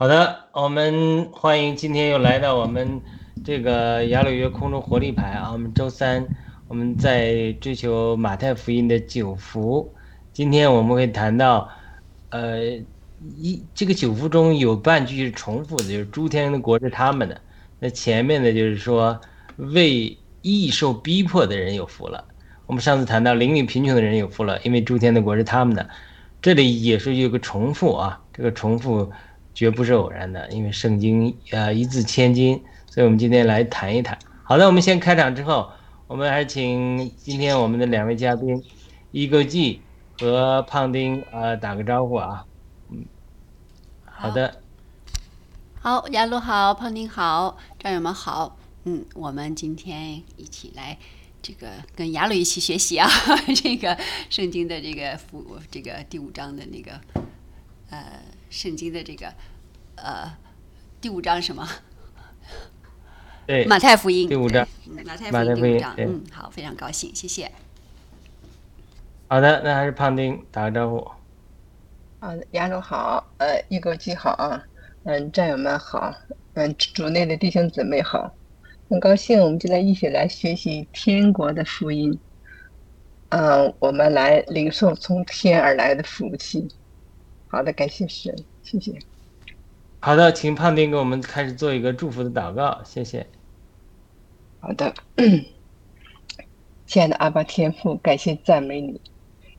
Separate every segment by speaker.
Speaker 1: 好的，我们欢迎今天又来到我们这个雅鲁约空中活力牌啊。我们周三我们在追求马太福音的九福，今天我们会谈到，呃，一这个九福中有半句是重复的，就是诸天的国是他们的。那前面的就是说为易受逼迫的人有福了。我们上次谈到灵里贫穷的人有福了，因为诸天的国是他们的。这里也是有个重复啊，这个重复。绝不是偶然的，因为圣经呃一字千金，所以我们今天来谈一谈。好的，我们先开场之后，我们还请今天我们的两位嘉宾，一个 G 和胖丁呃打个招呼啊。嗯，好的。
Speaker 2: 好，亚鲁好，胖丁好，战友们好。嗯，我们今天一起来这个跟亚鲁一起学习啊，这个圣经的这个福这个第五章的那个呃。圣经的这个，呃，第五章什么？
Speaker 1: 对，
Speaker 2: 马太福音
Speaker 1: 第五章，
Speaker 2: 马太福音第五章。嗯，好，非常高兴，谢谢。
Speaker 1: 好的，那还是胖丁打个招呼。
Speaker 3: 啊，亚洲好，呃，一哥记好啊，嗯，战友们好，嗯，主内的弟兄姊妹好，很高兴，我们今天一起来学习天国的福音。嗯，我们来领受从天而来的福气。好的，感谢神，谢谢。
Speaker 1: 好的，请胖丁给我们开始做一个祝福的祷告，谢谢。
Speaker 3: 好的，亲爱的阿巴天父，感谢赞美你，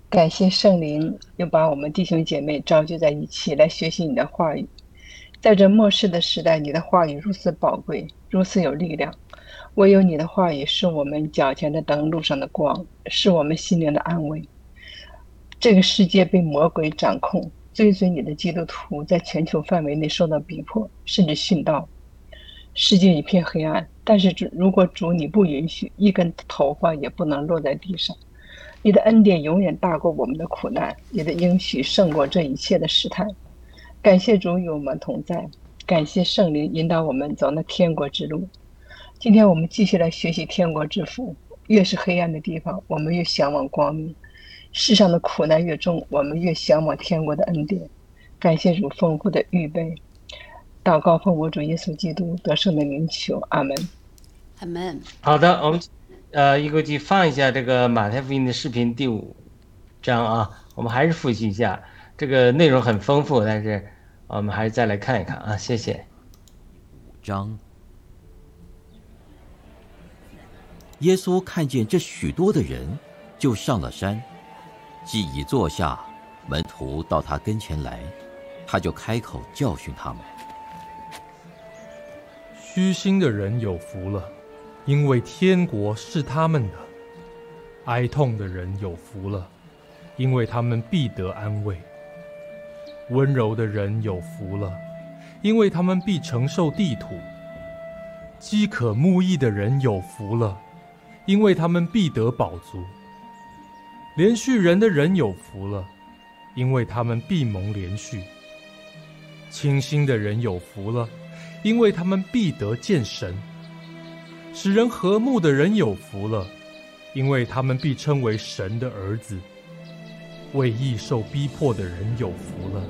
Speaker 3: 感谢圣灵又把我们弟兄姐妹召集在一起来学习你的话语。在这末世的时代，你的话语如此宝贵，如此有力量。唯有你的话语是我们脚前的灯，路上的光，是我们心灵的安慰。这个世界被魔鬼掌控。追随你的基督徒在全球范围内受到逼迫，甚至殉道，世界一片黑暗。但是主，如果主你不允许，一根头发也不能落在地上。你的恩典永远大过我们的苦难，你的应许胜过这一切的试探。感谢主与我们同在，感谢圣灵引导我们走那天国之路。今天我们继续来学习天国之福。越是黑暗的地方，我们越向往光明。世上的苦难越重，我们越向往天国的恩典。感谢主丰富的预备，祷告奉我主耶稣基督得胜的名求，阿门。
Speaker 2: 阿门。
Speaker 1: 好的，我们呃，一个去放一下这个马太福音的视频第五章啊，我们还是复习一下，这个内容很丰富，但是我们还是再来看一看啊，谢谢。
Speaker 4: 五章，耶稣看见这许多的人，就上了山。既已坐下，门徒到他跟前来，他就开口教训他们：
Speaker 5: 虚心的人有福了，因为天国是他们的；哀痛的人有福了，因为他们必得安慰；温柔的人有福了，因为他们必承受地土；饥渴慕义的人有福了，因为他们必得饱足。连续人的人有福了，因为他们必蒙连续；清心的人有福了，因为他们必得见神；使人和睦的人有福了，因为他们必称为神的儿子；为义受逼迫的人有福了，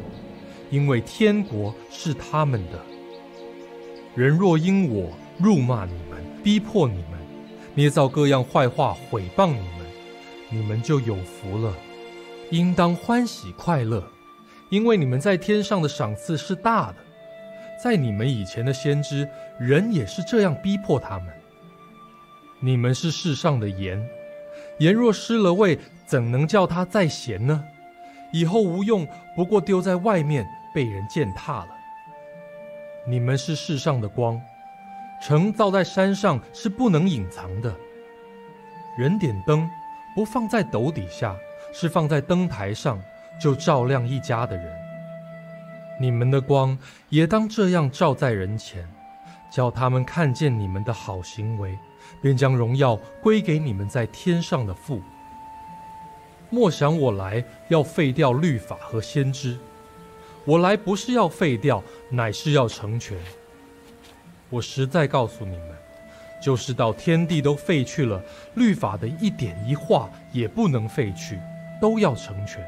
Speaker 5: 因为天国是他们的。人若因我辱骂你们、逼迫你们、捏造各样坏话毁谤你们，你们就有福了，应当欢喜快乐，因为你们在天上的赏赐是大的。在你们以前的先知，人也是这样逼迫他们。你们是世上的盐，盐若失了味，怎能叫它再咸呢？以后无用，不过丢在外面，被人践踏了。你们是世上的光，城造在山上是不能隐藏的。人点灯。不放在斗底下，是放在灯台上，就照亮一家的人。你们的光也当这样照在人前，叫他们看见你们的好行为，便将荣耀归给你们在天上的父。莫想我来要废掉律法和先知，我来不是要废掉，乃是要成全。我实在告诉你们。就是到天地都废去了，律法的一点一画也不能废去，都要成全。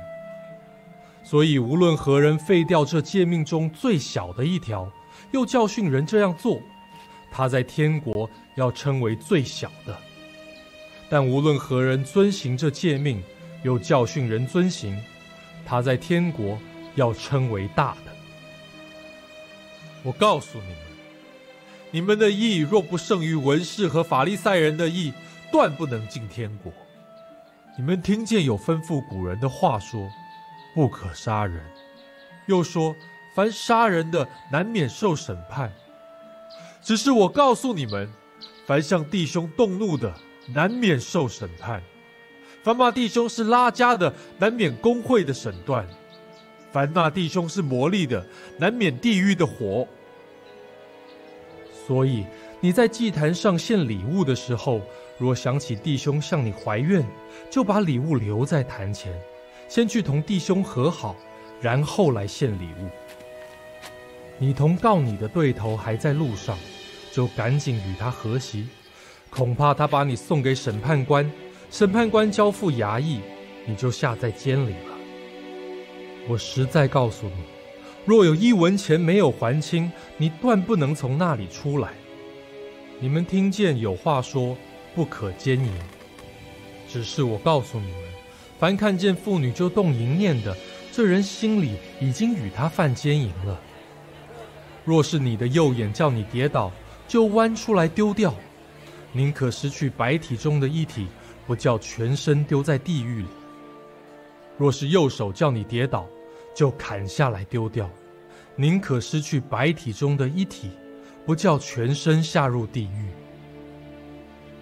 Speaker 5: 所以无论何人废掉这诫命中最小的一条，又教训人这样做，他在天国要称为最小的；但无论何人遵行这诫命，又教训人遵行，他在天国要称为大的。我告诉你们，你们的义若不胜于文士和法利赛人的义，断不能进天国。你们听见有吩咐古人的话说：“不可杀人。”又说：“凡杀人的，难免受审判。”只是我告诉你们，凡向弟兄动怒的，难免受审判；凡骂弟兄是拉家的，难免公会的审断。凡骂弟兄是魔力的，难免地狱的火。所以你在祭坛上献礼物的时候，若想起弟兄向你怀怨，就把礼物留在坛前，先去同弟兄和好，然后来献礼物。你同告你的对头还在路上，就赶紧与他和席，恐怕他把你送给审判官，审判官交付衙役，你就下在监里了。我实在告诉你，若有一文钱没有还清，你断不能从那里出来。你们听见有话说不可奸淫，只是我告诉你们，凡看见妇女就动淫念的，这人心里已经与他犯奸淫了。若是你的右眼叫你跌倒，就弯出来丢掉，宁可失去白体中的一体，不叫全身丢在地狱里。若是右手叫你跌倒，就砍下来丢掉，宁可失去白体中的一体，不叫全身下入地狱。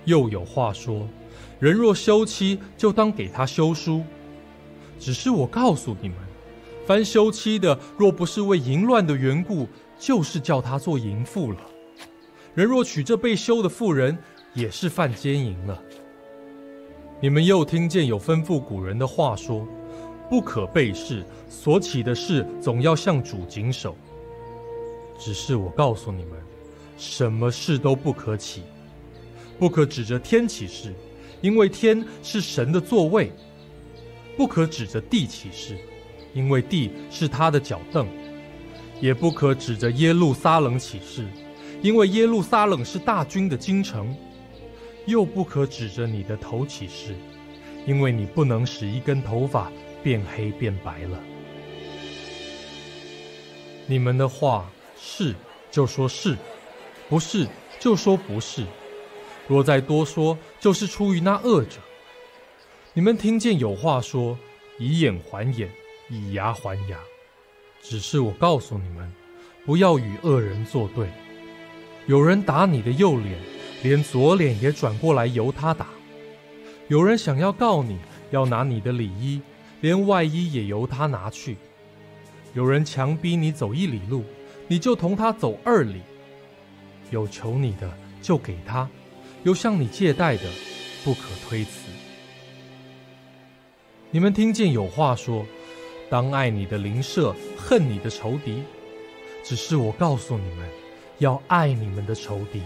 Speaker 5: 又有话说：人若休妻，就当给他休书。只是我告诉你们，凡休妻的，若不是为淫乱的缘故，就是叫他做淫妇了。人若娶这被休的妇人，也是犯奸淫了。你们又听见有吩咐古人的话说。不可背誓，所起的事总要向主谨守。只是我告诉你们，什么事都不可起，不可指着天起誓，因为天是神的座位；不可指着地起誓，因为地是他的脚凳；也不可指着耶路撒冷起誓，因为耶路撒冷是大军的京城；又不可指着你的头起誓，因为你不能使一根头发。变黑变白了。你们的话是就说是，不是就说不是。若再多说，就是出于那恶者。你们听见有话说：以眼还眼，以牙还牙。只是我告诉你们，不要与恶人作对。有人打你的右脸，连左脸也转过来由他打。有人想要告你，要拿你的礼衣。连外衣也由他拿去。有人强逼你走一里路，你就同他走二里。有求你的就给他，有向你借贷的，不可推辞。你们听见有话说：当爱你的邻舍，恨你的仇敌。只是我告诉你们，要爱你们的仇敌，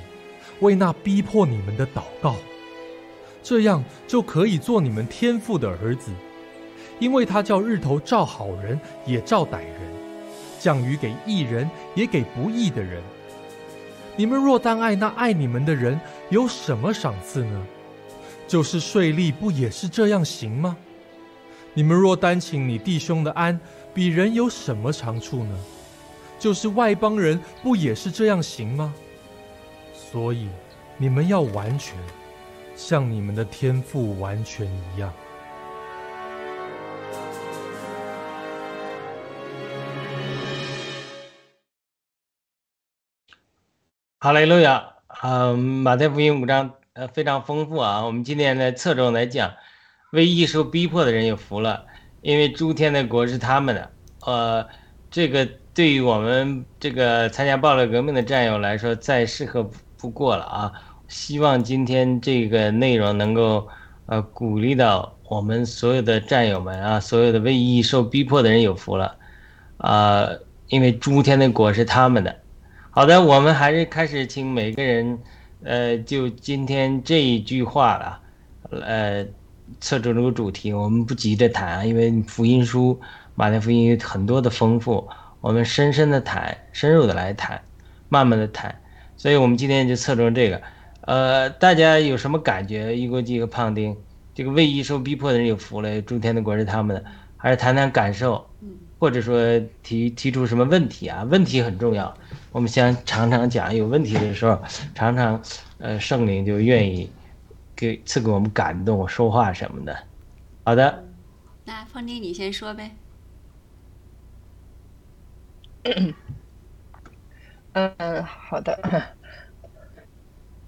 Speaker 5: 为那逼迫你们的祷告，这样就可以做你们天父的儿子。因为他叫日头照好人也照歹人，降雨给义人也给不义的人。你们若单爱那爱你们的人，有什么赏赐呢？就是税吏不也是这样行吗？你们若单请你弟兄的安，比人有什么长处呢？就是外邦人不也是这样行吗？所以你们要完全，像你们的天赋完全一样。
Speaker 1: 哈雷路亚啊，马太福音五章呃非常丰富啊。我们今天呢侧重来讲，为义受逼迫的人有福了，因为诸天的国是他们的。呃，这个对于我们这个参加暴乱革命的战友来说，再适合不过了啊。希望今天这个内容能够呃鼓励到我们所有的战友们啊，所有的为义受逼迫的人有福了啊，因为诸天的国是他们的。好的，我们还是开始，请每个人，呃，就今天这一句话了，呃，侧重这个主题，我们不急着谈，因为福音书马太福音有很多的丰富，我们深深的谈，深入的来谈，慢慢的谈，所以我们今天就侧重这个。呃，大家有什么感觉？一国际和胖丁，这个为义受逼迫的人有福了，诸天的国是他们的，还是谈谈感受，或者说提提出什么问题啊？问题很重要，我们先常常讲，有问题的时候，常常呃圣灵就愿意给赐给我们感动、说话什么的。好的，
Speaker 2: 那方丁你先说呗。
Speaker 3: 嗯，好的。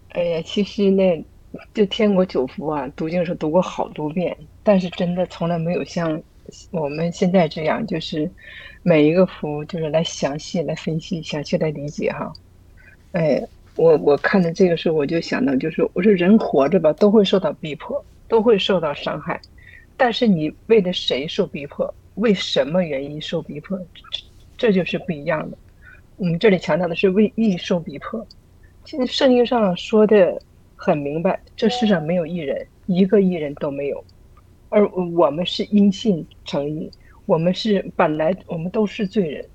Speaker 3: 哎呀，其实呢，就《天国九福》啊，读经的时候读过好多遍，但是真的从来没有像我们现在这样，就是每一个福就是来详细来分析、详细来理解哈。哎，我我看的这个时候，我就想到，就是我说人活着吧，都会受到逼迫，都会受到伤害，但是你为了谁受逼迫，为什么原因受逼迫，这这就是不一样的。我们这里强调的是为义受逼迫。现在圣经上说的很明白，这世上没有一人，一个艺人都没有，而我们是因信成义，我们是本来我们都是罪人，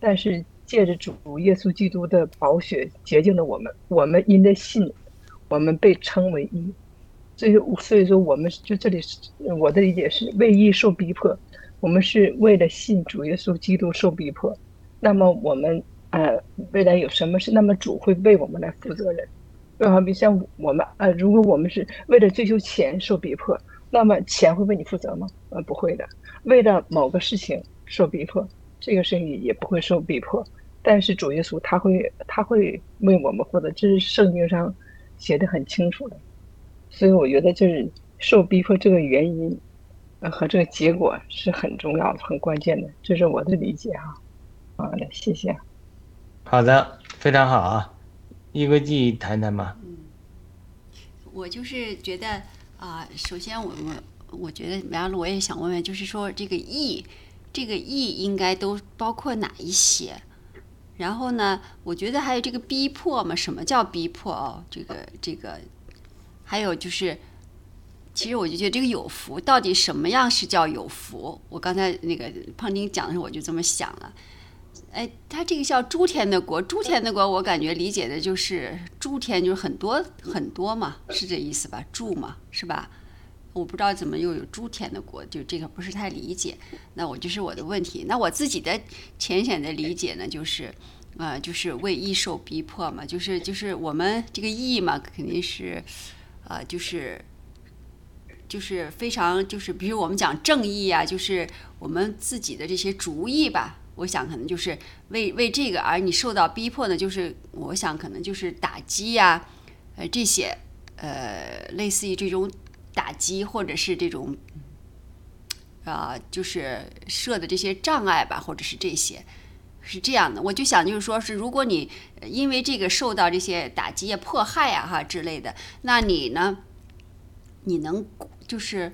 Speaker 3: 但是借着主耶稣基督的宝血洁净了我们，我们因着信，我们被称为义，所以所以说我们就这里我的理解是为义受逼迫，我们是为了信主耶稣基督受逼迫，那么我们。呃，未来有什么事，那么主会为我们来负责任。就好比像我们，呃，如果我们是为了追求钱受逼迫，那么钱会为你负责吗？呃，不会的。为了某个事情受逼迫，这个事情也不会受逼迫。但是主耶稣他会，他会为我们负责，这是圣经上写的很清楚的。所以我觉得就是受逼迫这个原因，呃，和这个结果是很重要的、很关键的。这是我的理解哈。好的，谢谢。
Speaker 1: 好的，非常好啊，一个记谈谈吧。
Speaker 2: 嗯，我就是觉得啊，首先我我我觉得，完了我也想问问，就是说这个义，这个义应该都包括哪一些？然后呢，我觉得还有这个逼迫嘛？什么叫逼迫哦？这个这个，还有就是，其实我就觉得这个有福，到底什么样是叫有福？我刚才那个胖丁讲的时候，我就这么想了。哎，他这个叫诸天的国，诸天的国，我感觉理解的就是诸天，就是很多很多嘛，是这意思吧？诸嘛，是吧？我不知道怎么又有诸天的国，就这个不是太理解。那我就是我的问题。那我自己的浅显的理解呢，就是，呃，就是为义受逼迫嘛，就是就是我们这个义嘛，肯定是，呃，就是就是非常就是，比如我们讲正义啊，就是我们自己的这些主意吧。我想可能就是为为这个而你受到逼迫呢，就是我想可能就是打击呀，呃这些呃类似于这种打击或者是这种啊就是设的这些障碍吧，或者是这些是这样的。我就想就是说是如果你因为这个受到这些打击啊、迫害啊哈之类的，那你呢，你能就是。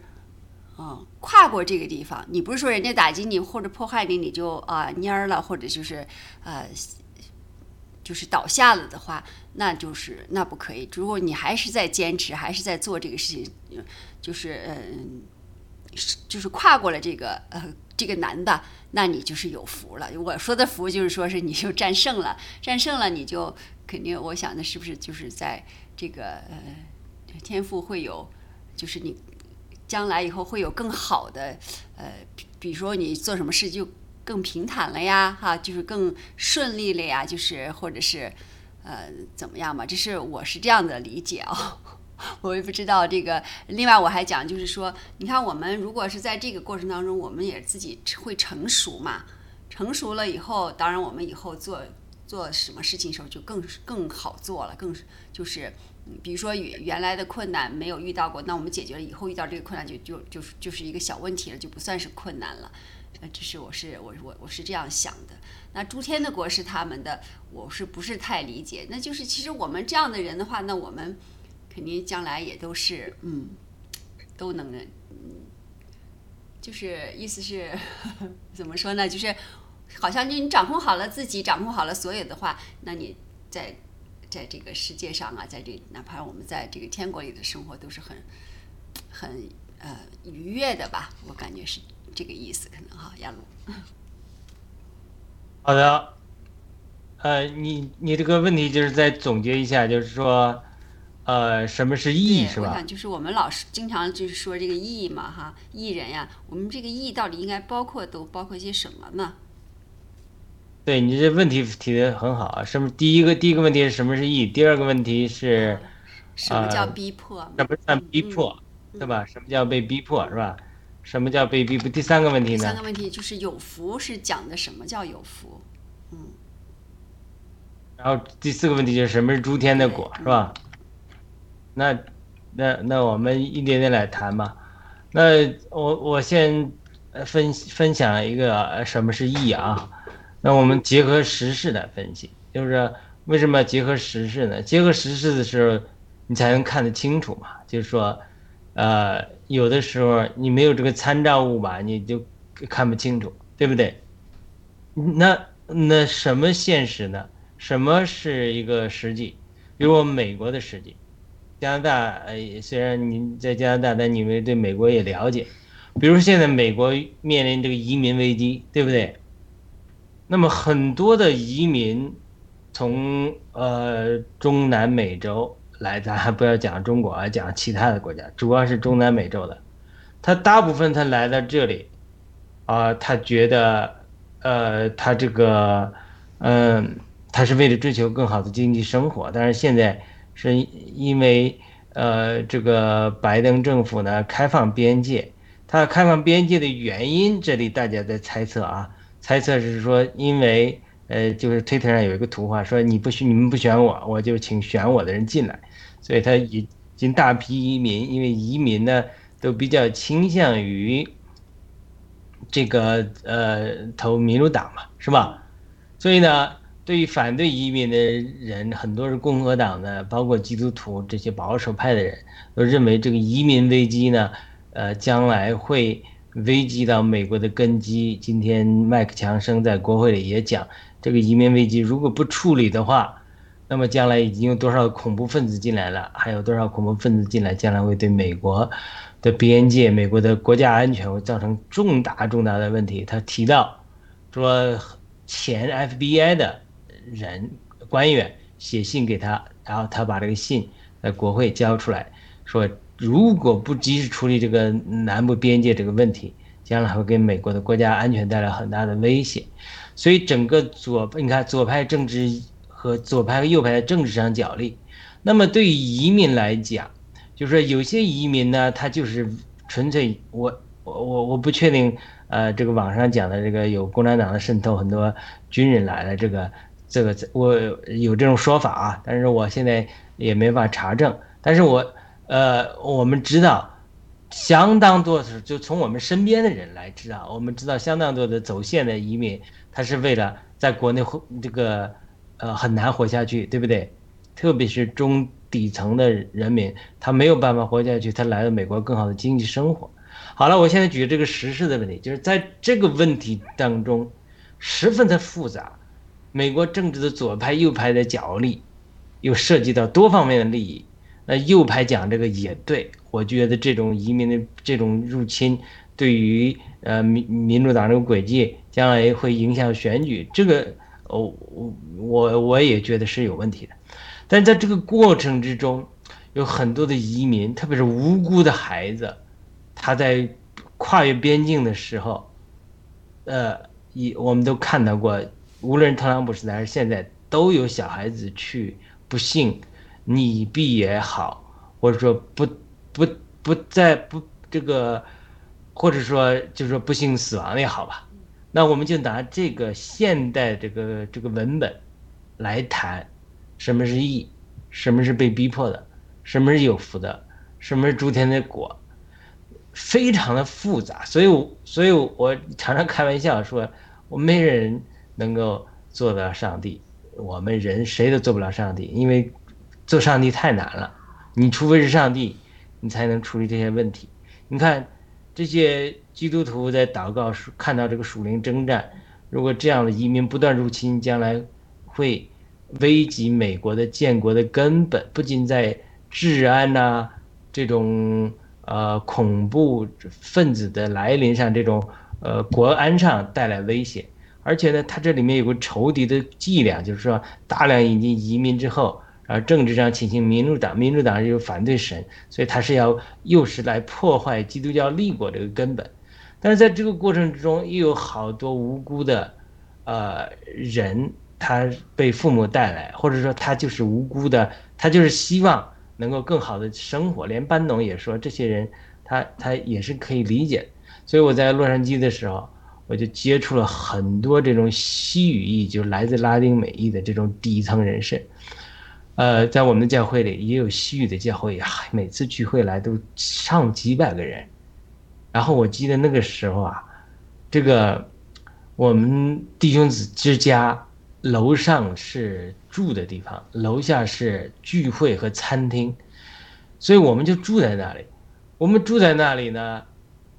Speaker 2: 嗯，跨过这个地方，你不是说人家打击你或者迫害你，你就啊蔫儿了，或者就是呃，就是倒下了的话，那就是那不可以。如果你还是在坚持，还是在做这个事情，就是嗯，就是跨过了这个呃这个难的，那你就是有福了。我说的福就是说是你就战胜了，战胜了你就肯定，我想的是不是就是在这个呃天赋会有，就是你。将来以后会有更好的，呃，比如说你做什么事就更平坦了呀，哈，就是更顺利了呀，就是或者是，呃，怎么样嘛？这是我是这样的理解啊，我也不知道这个。另外我还讲就是说，你看我们如果是在这个过程当中，我们也自己会成熟嘛，成熟了以后，当然我们以后做做什么事情时候就更更好做了，更就是。比如说原原来的困难没有遇到过，那我们解决了以后遇到这个困难就就就是就是一个小问题了，就不算是困难了。呃，这是我是我我我是这样想的。那诸天的国是他们的，我是不是太理解？那就是其实我们这样的人的话，那我们肯定将来也都是嗯都能嗯，就是意思是 怎么说呢？就是好像就你掌控好了自己，掌控好了所有的话，那你在。在这个世界上啊，在这哪怕我们在这个天国里的生活都是很、很、呃愉悦的吧，我感觉是这个意思，可能哈，亚鲁。
Speaker 1: 好的，呃，你你这个问题就是再总结一下，就是说，呃，什么是义是吧？
Speaker 2: 我想就是我们老是经常就是说这个义嘛哈，义人呀，我们这个义到底应该包括都包括些什么呢？
Speaker 1: 对你这问题提的很好啊，什么？第一个第一个问题是什么是义？第二个问题是
Speaker 2: 什么叫逼迫？
Speaker 1: 什么算逼迫？对吧？什么叫被逼迫是吧？什么叫被逼迫？第三个问题呢？第
Speaker 2: 三个问题就是有福是讲的什么叫有福？嗯。
Speaker 1: 然后第四个问题就是什么是诸天的果是吧？那那那我们一点点来谈吧。那我我先分分享一个什么是义啊？那我们结合时事来分析，就是为什么要结合时事呢？结合时事的时候，你才能看得清楚嘛。就是说，呃，有的时候你没有这个参照物吧，你就看不清楚，对不对？那那什么现实呢？什么是一个实际？比如我们美国的实际，加拿大，呃，虽然您在加拿大，但你们对美国也了解。比如现在美国面临这个移民危机，对不对？那么很多的移民从呃中南美洲来，咱还 不要讲中国啊，讲其他的国家，主要是中南美洲的，他大部分他来到这里，啊，他觉得呃他这个嗯他是为了追求更好的经济生活，但是现在是因为呃这个拜登政府呢开放边界，他开放边界的原因，这里大家在猜测啊。猜测是说，因为呃，就是推特上有一个图画说，你不选你们不选我，我就请选我的人进来，所以他已经大批移民，因为移民呢都比较倾向于这个呃投民主党嘛，是吧？所以呢，对于反对移民的人，很多是共和党的，包括基督徒这些保守派的人都认为这个移民危机呢，呃，将来会。危及到美国的根基。今天麦克强生在国会里也讲，这个移民危机如果不处理的话，那么将来已经有多少恐怖分子进来了？还有多少恐怖分子进来，将来会对美国的边界、美国的国家安全会造成重大重大的问题。他提到说，前 FBI 的人官员写信给他，然后他把这个信在国会交出来，说。如果不及时处理这个南部边界这个问题，将来会给美国的国家安全带来很大的威胁。所以，整个左，你看左派政治和左派和右派的政治上角力。那么，对于移民来讲，就是说有些移民呢，他就是纯粹我我我我不确定，呃，这个网上讲的这个有共产党的渗透，很多军人来了，这个这个我有这种说法啊，但是我现在也没法查证，但是我。呃，我们知道，相当多的就从我们身边的人来知道，我们知道相当多的走线的移民，他是为了在国内活这个，呃，很难活下去，对不对？特别是中底层的人民，他没有办法活下去，他来到美国更好的经济生活。好了，我现在举这个实事的问题，就是在这个问题当中，十分的复杂，美国政治的左派右派的角力，又涉及到多方面的利益。那右派讲这个也对，我觉得这种移民的这种入侵，对于呃民民主党这个轨迹，将来会影响选举，这个哦我我我也觉得是有问题的。但在这个过程之中，有很多的移民，特别是无辜的孩子，他在跨越边境的时候，呃，一我们都看到过，无论特朗普时代还是现在，都有小孩子去不幸。溺毙也好，或者说不不不再不这个，或者说就是说不幸死亡也好吧，那我们就拿这个现代这个这个文本来谈，什么是义，什么是被逼迫的，什么是有福的，什么是诸天的果，非常的复杂，所以所以我常常开玩笑说，我没人能够做到上帝，我们人谁都做不了上帝，因为。做上帝太难了，你除非是上帝，你才能处理这些问题。你看，这些基督徒在祷告时看到这个属灵征战，如果这样的移民不断入侵，将来会危及美国的建国的根本，不仅在治安呐这种呃恐怖分子的来临上这种呃国安上带来威胁。而且呢，它这里面有个仇敌的伎俩，就是说大量引进移民之后，而政治上倾向民主党，民主党又反对神，所以他是要又是来破坏基督教立国这个根本。但是在这个过程之中，又有好多无辜的，呃人，他被父母带来，或者说他就是无辜的，他就是希望能够更好的生活。连班农也说，这些人他他也是可以理解。所以我在洛杉矶的时候。我就接触了很多这种西语裔，就来自拉丁美裔的这种底层人士。呃，在我们的教会里也有西语的教会呀，每次聚会来都上几百个人。然后我记得那个时候啊，这个我们弟兄子之家楼上是住的地方，楼下是聚会和餐厅，所以我们就住在那里。我们住在那里呢，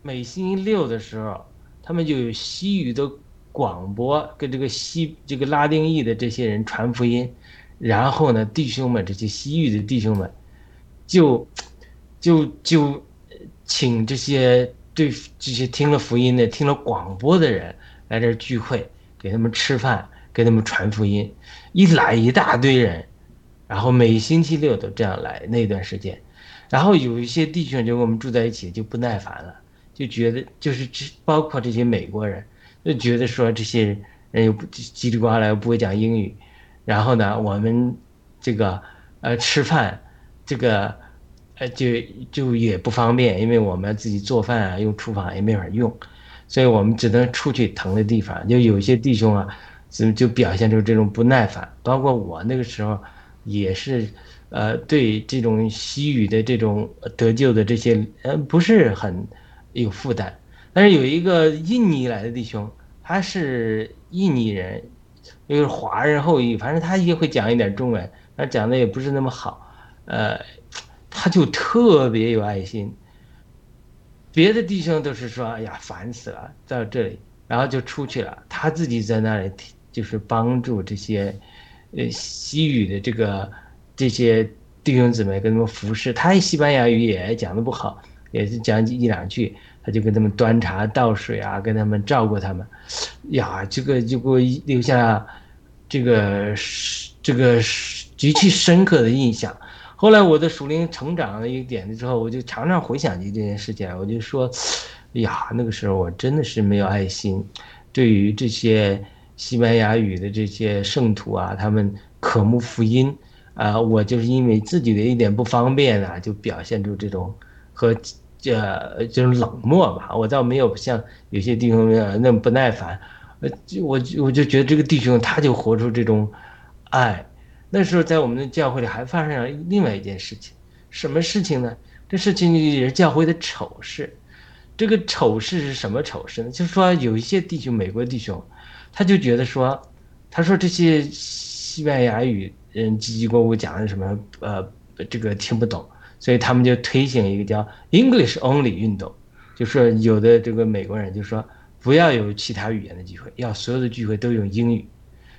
Speaker 1: 每星期六的时候。他们就有西语的广播，跟这个西这个拉丁裔的这些人传福音，然后呢，弟兄们这些西域的弟兄们，就就就请这些对这些听了福音的、听了广播的人来这儿聚会，给他们吃饭，给他们传福音，一来一大堆人，然后每星期六都这样来那段时间，然后有一些弟兄就跟我们住在一起就不耐烦了。就觉得就是这包括这些美国人，就觉得说这些人又不叽里呱啦又不会讲英语，然后呢，我们这个呃吃饭，这个呃就就也不方便，因为我们自己做饭啊，用厨房也没法用，所以我们只能出去腾的地方。就有些弟兄啊，就就表现出这种不耐烦，包括我那个时候也是，呃，对这种西语的这种得救的这些呃不是很。有负担，但是有一个印尼来的弟兄，他是印尼人，又是华人后裔，反正他也会讲一点中文，他讲的也不是那么好，呃，他就特别有爱心。别的弟兄都是说，哎呀，烦死了，到这里，然后就出去了，他自己在那里就是帮助这些，呃，西语的这个这些弟兄姊妹跟他们服侍，他西班牙语也讲的不好。也是讲一两句，他就给他们端茶倒水啊，跟他们照顾他们，呀，这个就给我留下这个这个极其深刻的印象。后来我的属灵成长了一点之后，我就常常回想起这件事情，我就说，呀，那个时候我真的是没有爱心，对于这些西班牙语的这些圣徒啊，他们渴慕福音啊，我就是因为自己的一点不方便啊，就表现出这种和。这就是冷漠吧，我倒没有像有些弟兄那么不耐烦，呃，就我我就觉得这个弟兄他就活出这种爱。那时候在我们的教会里还发生了另外一件事情，什么事情呢？这事情也是教会的丑事。这个丑事是什么丑事呢？就是说有一些弟兄，美国弟兄，他就觉得说，他说这些西班牙语人叽叽咕咕讲的什么，呃，这个听不懂。所以他们就推行一个叫 English Only 运动，就说有的这个美国人就说不要有其他语言的机会，要所有的聚会都用英语。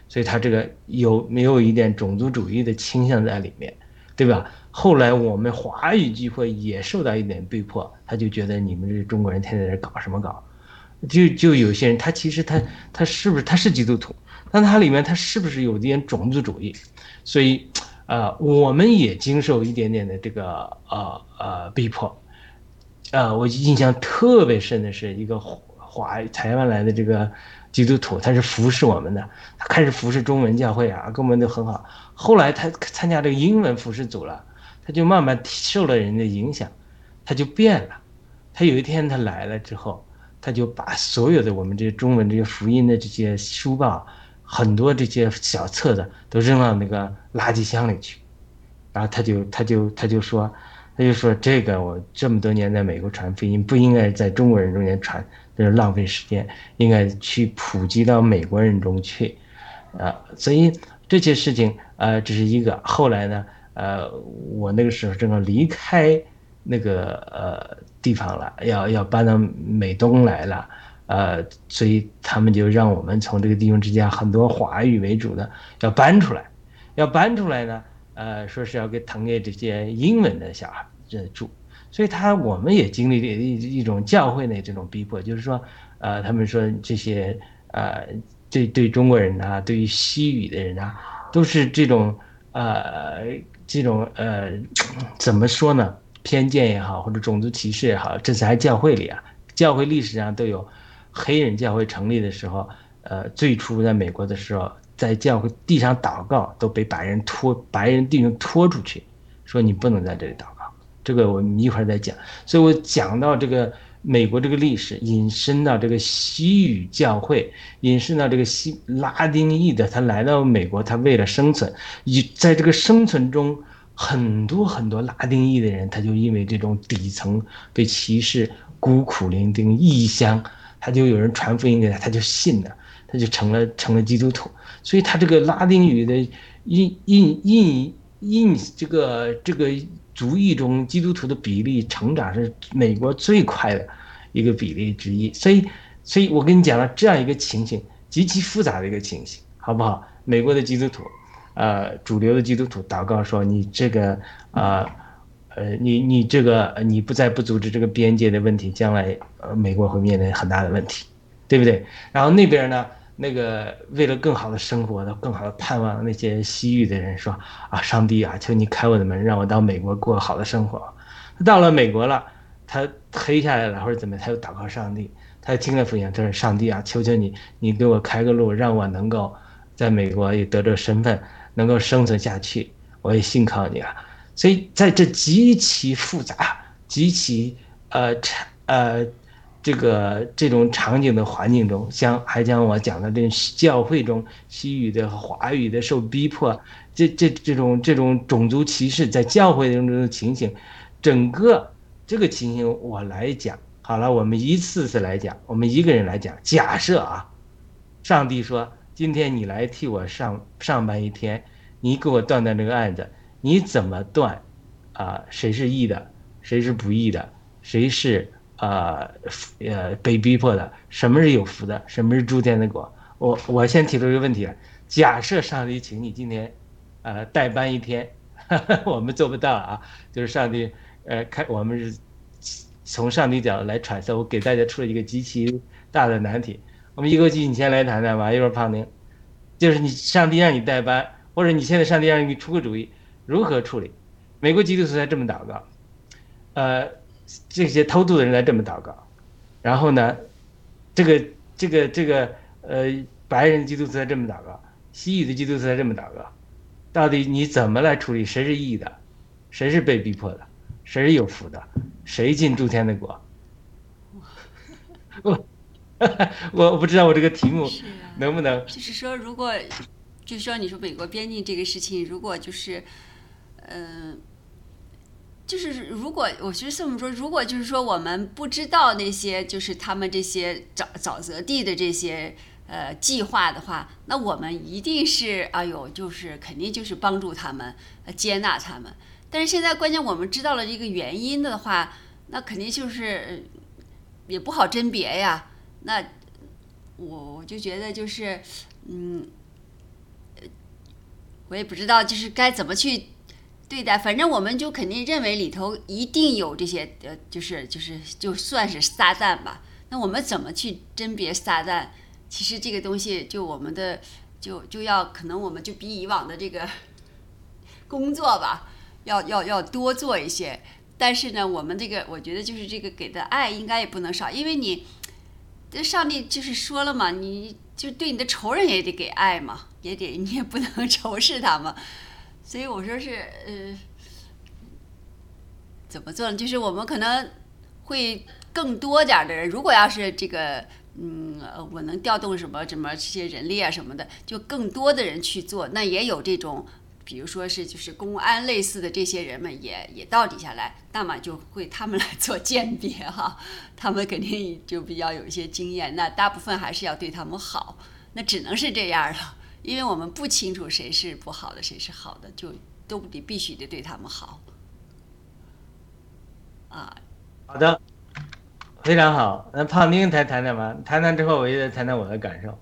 Speaker 1: 所以他这个有没有一点种族主义的倾向在里面，对吧？后来我们华语聚会也受到一点逼迫，他就觉得你们这中国人天天在搞什么搞？就就有些人他其实他他是不是他是基督徒，但他里面他是不是有点种族主义？所以。呃，我们也经受一点点的这个呃呃逼迫，呃，我印象特别深的是一个华台湾来的这个基督徒，他是服侍我们的，他开始服侍中文教会啊，跟我们都很好。后来他参加这个英文服侍组了，他就慢慢受了人的影响，他就变了。他有一天他来了之后，他就把所有的我们这些中文这些福音的这些书报。很多这些小册子都扔到那个垃圾箱里去，然后他就他就他就说，他就说这个我这么多年在美国传福音，不应该在中国人中间传，这是浪费时间，应该去普及到美国人中去，啊，所以这些事情呃这是一个。后来呢，呃，我那个时候正好离开那个呃地方了，要要搬到美东来了。呃，所以他们就让我们从这个弟兄之家很多华语为主的要搬出来，要搬出来呢，呃，说是要给腾给这些英文的小孩住，所以他我们也经历了一一种教会内这种逼迫，就是说，呃，他们说这些呃，对对中国人啊，对于西语的人啊，都是这种呃这种呃怎么说呢？偏见也好，或者种族歧视也好，这才教会里啊，教会历史上都有黑人教会成立的时候，呃，最初在美国的时候，在教会地上祷告都被白人拖白人弟兄拖出去，说你不能在这里祷告。这个我们一会儿再讲，所以我讲到这个美国这个历史，引申到这个西语教会，引申到这个西拉丁裔的，他来到美国，他为了生存，以在这个生存中，很多很多拉丁裔的人，他就因为这种底层被歧视、孤苦伶仃、异乡，他就有人传福音给他，他就信了，他就成了成了基督徒，所以他这个拉丁语的印印印印这个这个。族裔中基督徒的比例成长是美国最快的一个比例之一，所以，所以我跟你讲了这样一个情形，极其复杂的一个情形，好不好？美国的基督徒，呃，主流的基督徒祷告说：“你这个，呃，呃，你你这个，你不再不组织这个边界的问题，将来，呃，美国会面临很大的问题，对不对？”然后那边呢？那个为了更好的生活的、更好的盼望那些西域的人说：“啊，上帝啊，求你开我的门，让我到美国过好的生活。”他到了美国了，他黑下来了或者怎么，他又祷告上帝，他听了福音，他说：“上帝啊，求求你，你给我开个路，让我能够在美国也得着身份，能够生存下去。我也信靠你啊。”所以在这极其复杂、极其呃呃。这个这种场景的环境中，像还将我讲的这教会中西语的和、华语的受逼迫，这这这种这种种族歧视在教会中的情形，整个这个情形我来讲好了，我们一次次来讲，我们一个人来讲。假设啊，上帝说今天你来替我上上班一天，你给我断断这个案子，你怎么断？啊，谁是义的，谁是不义的，谁是？呃，呃，被逼迫的，什么是有福的，什么是诸天的果？我我先提出一个问题：假设上帝请你今天，呃，代班一天，我们做不到啊。就是上帝，呃，开我们是从上帝角度来揣测。我给大家出了一个极其大的难题。我们一口气，你先来谈谈吧。一会儿胖丁，就是你上帝让你代班，或者你现在上帝让你出个主意，如何处理？美国基督徒在这么祷告，呃。这些偷渡的人来这么祷告，然后呢，这个这个这个呃，白人基督徒在这么祷告，西语的基督徒在这么祷告，到底你怎么来处理？谁是义的？谁是被逼迫的？谁是有福的？谁进诸天的国？我 我不知道我这个题目能不能？
Speaker 2: 就是说，如果就是说，你说美国边境这个事情，如果就是嗯。就是如果我觉得这么说，如果就是说我们不知道那些就是他们这些沼沼泽地的这些呃计划的话，那我们一定是哎呦，就是肯定就是帮助他们，接纳他们。但是现在关键我们知道了这个原因的话，那肯定就是也不好甄别呀。那我我就觉得就是嗯，我也不知道就是该怎么去。对的，反正我们就肯定认为里头一定有这些，呃，就是就是就算是撒旦吧。那我们怎么去甄别撒旦？其实这个东西就我们的就就要可能我们就比以往的这个 工作吧，要要要多做一些。但是呢，我们这个我觉得就是这个给的爱应该也不能少，因为你这上帝就是说了嘛，你就对你的仇人也得给爱嘛，也得你也不能 仇视他嘛。所以我说是呃，怎么做呢？就是我们可能会更多点的人，如果要是这个嗯，我能调动什么什么这些人力啊什么的，就更多的人去做。那也有这种，比如说是就是公安类似的这些人们也也到底下来，那么就会他们来做鉴别哈，他们肯定就比较有一些经验。那大部分还是要对他们好，那只能是这样了。因为我们不清楚谁是不好的，谁是好的，就都得必须得对他们好。啊，
Speaker 1: 好的，非常好。那胖丁谈谈谈吧，谈谈之后我也谈谈我的感受。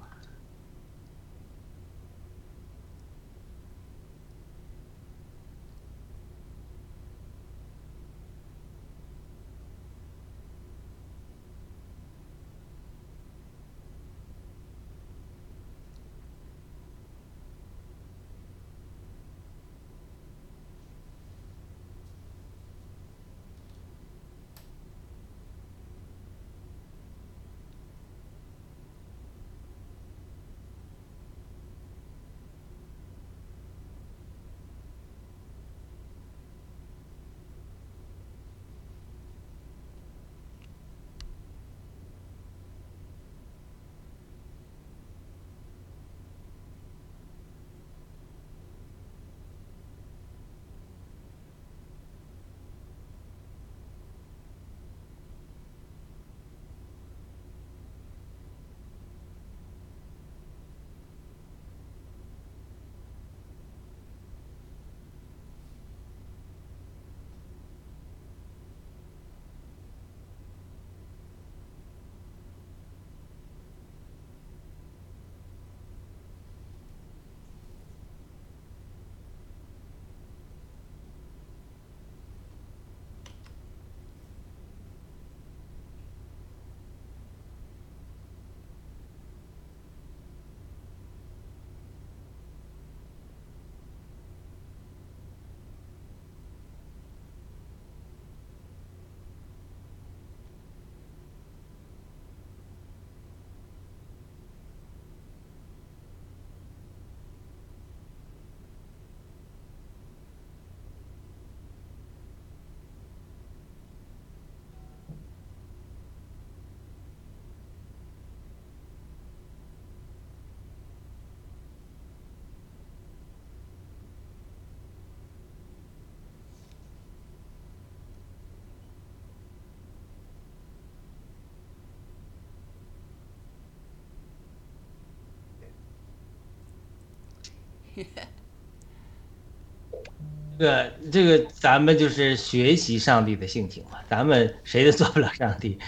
Speaker 1: 这个这个，咱们就是学习上帝的性情嘛。咱们谁都做不了上帝，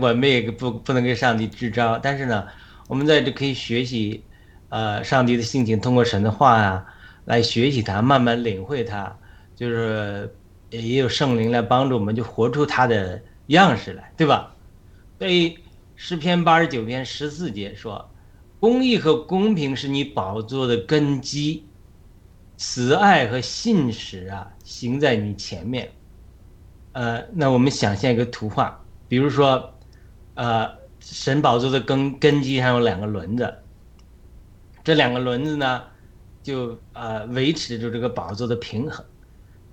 Speaker 1: 我们也不不能跟上帝支招。但是呢，我们在这可以学习，呃，上帝的性情，通过神的话啊，来学习它，慢慢领会它，就是也有圣灵来帮助我们，就活出他的样式来，对吧？所以诗篇八十九篇十四节说：“公义和公平是你宝座的根基。”慈爱和信实啊，行在你前面。呃，那我们想象一个图画，比如说，呃，神宝座的根根基上有两个轮子，这两个轮子呢，就呃维持住这个宝座的平衡。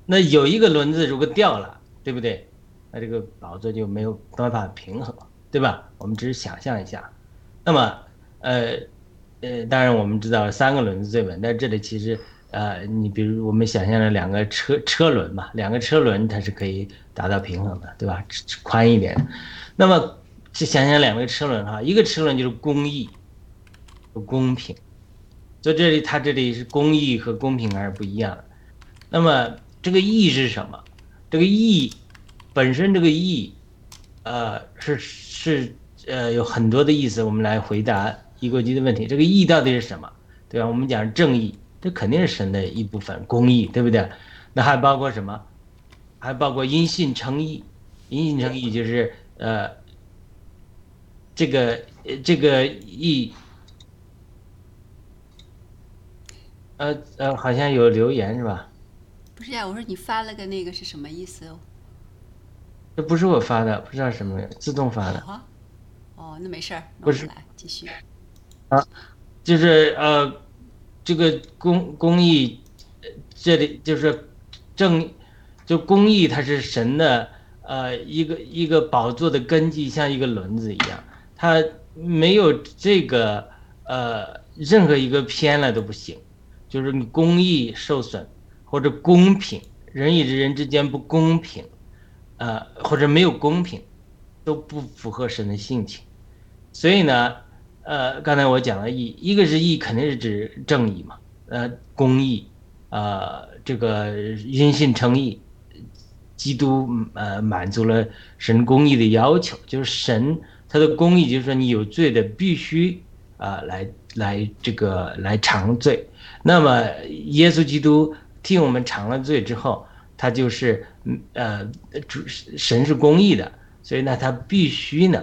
Speaker 1: 那有一个轮子如果掉了，对不对？那这个宝座就没有办法平衡，对吧？我们只是想象一下。那么，呃，呃，当然我们知道三个轮子最稳，但这里其实。呃，你比如我们想象的两个车车轮嘛，两个车轮它是可以达到平衡的，对吧？宽一点。那么，就想想两个车轮哈，一个车轮就是公益，公平。在这里，它这里是公益和公平还是不一样的。那么，这个义是什么？这个义本身这个义，呃，是是呃有很多的意思。我们来回答一国基的问题，这个义到底是什么？对吧？我们讲正义。这肯定是神的一部分公义，对不对？那还包括什么？还包括因信称义。因信称义就是呃，这个这个义，呃呃，好像有留言是吧？
Speaker 2: 不是呀，我说你发了个那个是什么意思哦？
Speaker 1: 这不是我发的，不知道什么自动发的。
Speaker 2: 哦，那没事儿，
Speaker 1: 不是，
Speaker 2: 来继续。
Speaker 1: 啊，就是呃。这个公公益，这里就是正，就公益，它是神的呃一个一个宝座的根基，像一个轮子一样，它没有这个呃任何一个偏了都不行，就是你公益受损或者公平，人与人之间不公平，呃或者没有公平，都不符合神的性情，所以呢。呃，刚才我讲了义，一个是义，肯定是指正义嘛，呃，公义，呃，这个因信称义，基督呃满足了神公义的要求，就是神他的公义，就是说你有罪的必须啊来来这个来偿罪，那么耶稣基督替我们偿了罪之后，他就是呃主神是公义的，所以呢他必须呢。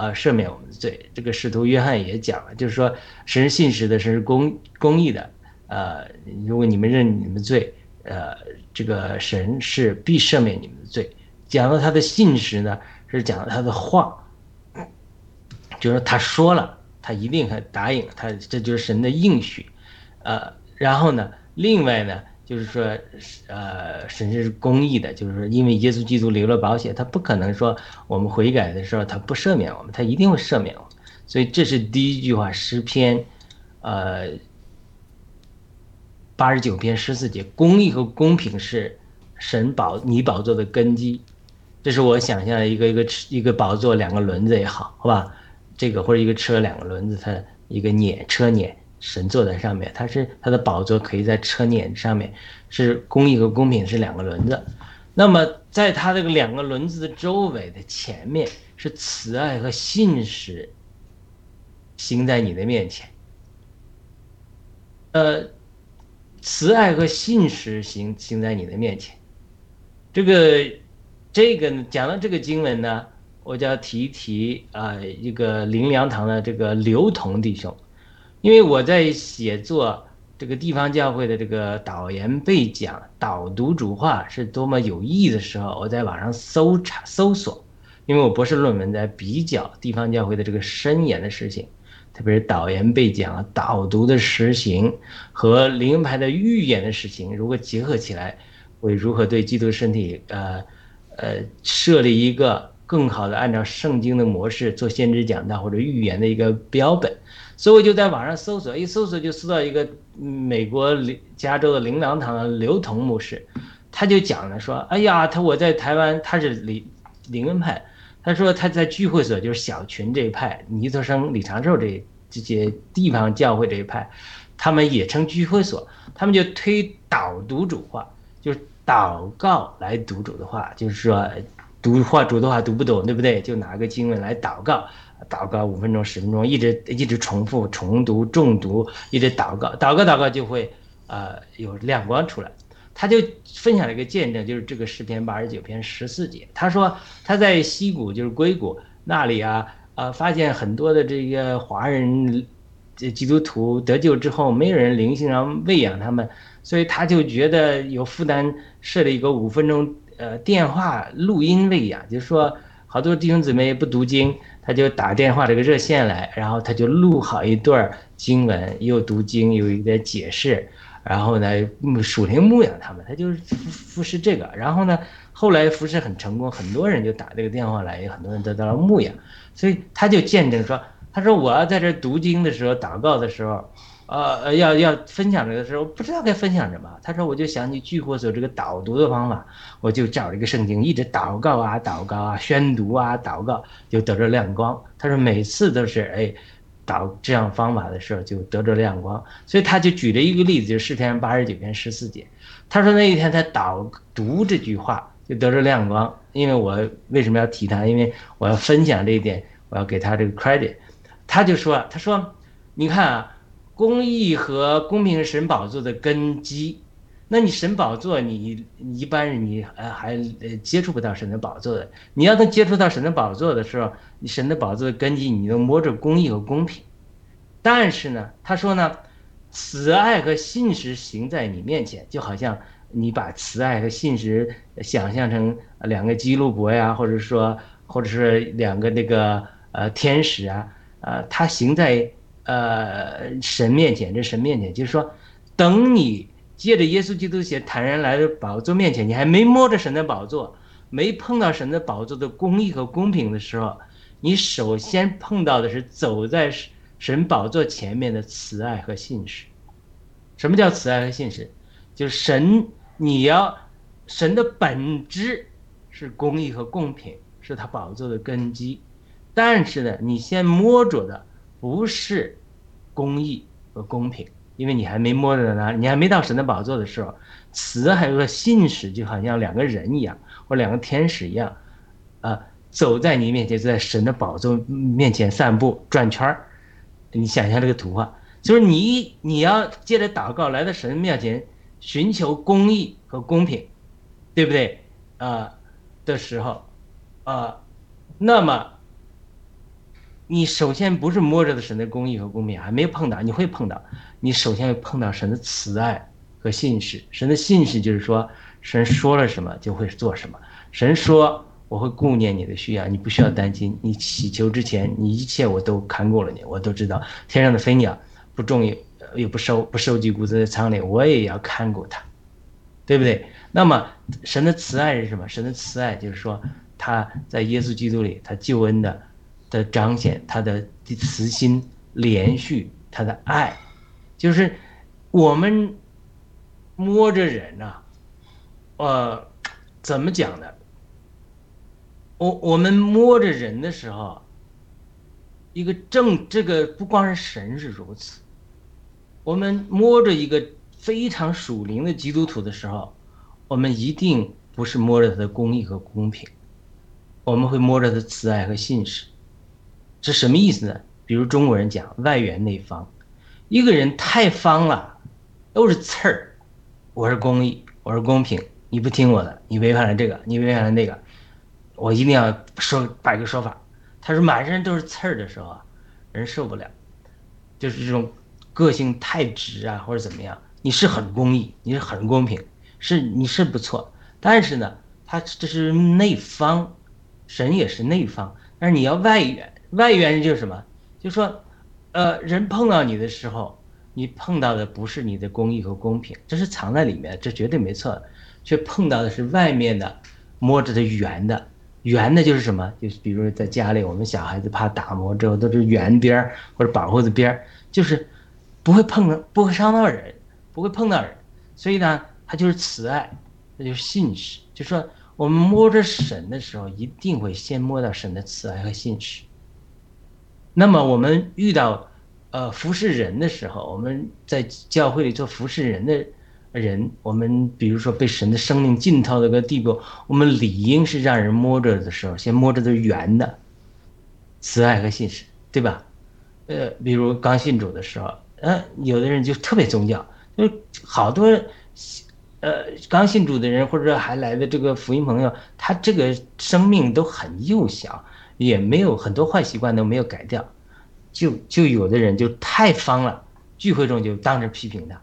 Speaker 1: 啊，赦免我们的罪。这个使徒约翰也讲了，就是说，神是信实的，神是公公义的。呃，如果你们认你们罪，呃，这个神是必赦免你们的罪。讲到他的信实呢，是讲他的话，就是他说了，他一定会答应，他这就是神的应许。呃，然后呢，另外呢。就是说，呃，神是公义的，就是说，因为耶稣基督流了保险，他不可能说我们悔改的时候他不赦免我们，他一定会赦免我们。所以这是第一句话，诗篇，呃，八十九篇十四节，公义和公平是神宝你宝座的根基。这是我想象的一个一个一个宝座，两个轮子也好，好吧？这个或者一个车两个轮子，它一个碾车碾。神坐在上面，它是它的宝座可以在车辇上面，是公义和公平是两个轮子。那么在它这个两个轮子的周围的前面是慈爱和信实，行在你的面前。呃，慈爱和信实行行在你的面前。这个这个讲到这个经文呢，我就要提一提啊，一个灵粮堂的这个刘同弟兄。因为我在写作这个地方教会的这个导言背讲、导读主话是多么有益的时候，我在网上搜查搜索，因为我博士论文在比较地方教会的这个深研的事情，特别是导言背讲、导读的实行和灵牌的预言的实行，如果结合起来，会如何对基督身体呃呃设立一个更好的按照圣经的模式做先知讲道或者预言的一个标本。所以我就在网上搜索，一搜索就搜到一个美国加州的灵粮堂的刘同牧师，他就讲了说：“哎呀，他我在台湾，他是灵灵恩派，他说他在聚会所就是小群这一派，尼特生、李长寿这这些地方教会这一派，他们也称聚会所，他们就推导读主话，就是祷告来读主的话，就是说读话主的话读不懂，对不对？就拿个经文来祷告，祷告五分钟、十分钟，一直一直重复、重读、重读，一直祷告，祷告祷告就会呃有亮光出来。他就分享了一个见证，就是这个诗篇八十九篇十四节，他说他在西谷，就是硅谷那里啊，呃，发现很多的这个华人，这基督徒得救之后，没有人灵性上喂养他们，所以他就觉得有负担，设了一个五分钟呃电话录音喂养，就是说好多弟兄姊妹不读经，他就打电话这个热线来，然后他就录好一段经文，又读经，有一点解释。然后呢，属灵牧养他们，他就是服服侍这个。然后呢，后来服侍很成功，很多人就打这个电话来，有很多人得到了牧养。所以他就见证说，他说我要在这读经的时候、祷告的时候，呃，要要分享这个时候，不知道该分享什么。他说我就想起聚会所这个导读的方法，我就找了一个圣经，一直祷告啊、祷告啊、宣读啊、祷告，就得着亮光。他说每次都是哎。导这样方法的时候就得着亮光，所以他就举了一个例子，就是诗篇八十九篇十四节。他说那一天他导读这句话就得着亮光，因为我为什么要提他？因为我要分享这一点，我要给他这个 credit。他就说：“他说，你看啊，公义和公平是神宝座的根基。那你神宝座，你一般人你呃还呃接触不到神的宝座的。你要能接触到神的宝座的时候，你神的宝座的根基，你能摸着公义和公平。但是呢，他说呢，慈爱和信实行在你面前，就好像你把慈爱和信实想象成两个基路伯呀，或者说或者是两个那个呃天使啊，呃，他行在呃神面前，这神面前，就是说等你。借着耶稣基督血坦然来到宝座面前，你还没摸着神的宝座，没碰到神的宝座的公义和公平的时候，你首先碰到的是走在神宝座前面的慈爱和信实。什么叫慈爱和信实？就是神，你要神的本质是公义和公平，是他宝座的根基。但是呢，你先摸着的不是公义和公平。因为你还没摸着呢，你还没到神的宝座的时候，慈还有个信使，就好像两个人一样，或两个天使一样，啊，走在你面前，在神的宝座面前散步转圈儿。你想象这个图画，就是你你要借着祷告来到神面前，寻求公义和公平，对不对？啊的时候，啊，那么。你首先不是摸着的神的公义和公平，还没碰到，你会碰到。你首先要碰到神的慈爱和信实。神的信实就是说，神说了什么就会做什么。神说我会顾念你的需要，你不需要担心。你祈求之前，你一切我都看过了，你我都知道。天上的飞鸟不种也也不收不收集谷子在仓里，我也要看过它，对不对？那么神的慈爱是什么？神的慈爱就是说他在耶稣基督里，他救恩的。的彰显，他的慈心、连续，他的爱，就是我们摸着人呐，呃，怎么讲呢？我我们摸着人的时候，一个正这个不光是神是如此，我们摸着一个非常属灵的基督徒的时候，我们一定不是摸着他的公义和公平，我们会摸着他的慈爱和信实。这什么意思呢？比如中国人讲外圆内方，一个人太方了，都是刺儿。我是公义，我是公平，你不听我的，你违反了这个，你违反了那个，我一定要说摆个说法。他说满身都是刺儿的时候啊，人受不了，就是这种个性太直啊，或者怎么样。你是很公义，你是很公平，是你是不错，但是呢，他这是内方，神也是内方，但是你要外圆。外缘就是什么？就说，呃，人碰到你的时候，你碰到的不是你的公义和公平，这是藏在里面，这绝对没错。却碰到的是外面的，摸着的圆的，圆的就是什么？就是比如在家里，我们小孩子怕打磨之后都是圆边儿或者保护的边儿，就是不会碰到，不会伤到人，不会碰到人。所以呢，它就是慈爱，那就是信实。就说我们摸着神的时候，一定会先摸到神的慈爱和信实。那么我们遇到呃服侍人的时候，我们在教会里做服侍人的人，我们比如说被神的生命浸透到个地步，我们理应是让人摸着的时候，先摸着的是圆的，慈爱和信实，对吧？呃，比如刚信主的时候，呃，有的人就特别宗教，就好多，呃，刚信主的人或者还来的这个福音朋友，他这个生命都很幼小，也没有很多坏习惯都没有改掉，就就有的人就太方了，聚会中就当着批评他。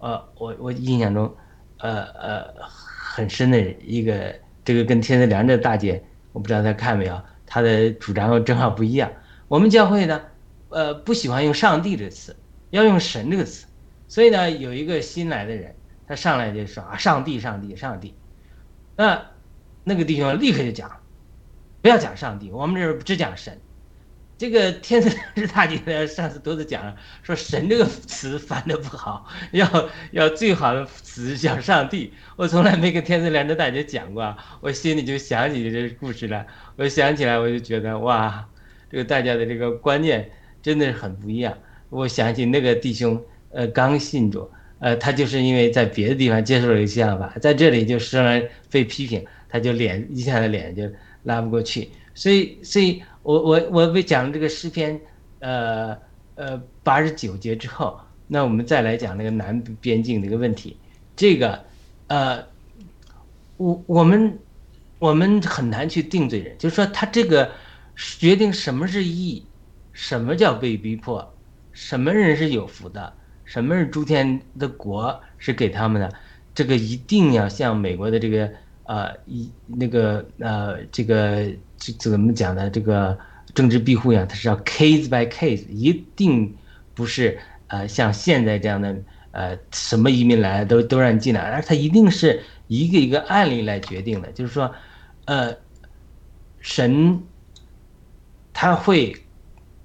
Speaker 1: 呃，我我印象中，呃呃很深的一个这个跟天赐良知大姐，我不知道她看没有，她的主张和正好不一样。我们教会呢，呃，不喜欢用“上帝”这个词，要用“神”这个词。所以呢，有一个新来的人，他上来就说啊，“上帝，上帝，上帝。”那那个弟兄立刻就讲，不要讲上帝，我们这儿只讲神。这个天赐是大姐呢，上次多次讲了，说“神”这个词翻的不好，要要最好的词叫“上帝”。我从来没跟天赐良知大姐讲过，我心里就想起这故事来。我想起来，我就觉得哇。这个大家的这个观念真的是很不一样。我想起那个弟兄，呃，刚信主，呃，他就是因为在别的地方接受了一个想法，在这里就生来被批评，他就脸一下子脸就拉不过去。所以，所以我我我为讲这个诗篇，呃呃八十九节之后，那我们再来讲那个南边境的一个问题。这个，呃，我我们我们很难去定罪人，就是说他这个。决定什么是义，什么叫被逼迫，什么人是有福的，什么是诸天的国是给他们的，这个一定要像美国的这个呃一那个呃这个这怎么讲呢？这个政治庇护一样，它是要 case by case，一定不是呃像现在这样的呃什么移民来都都让你进来，而它一定是一个一个案例来决定的，就是说，呃，神。他会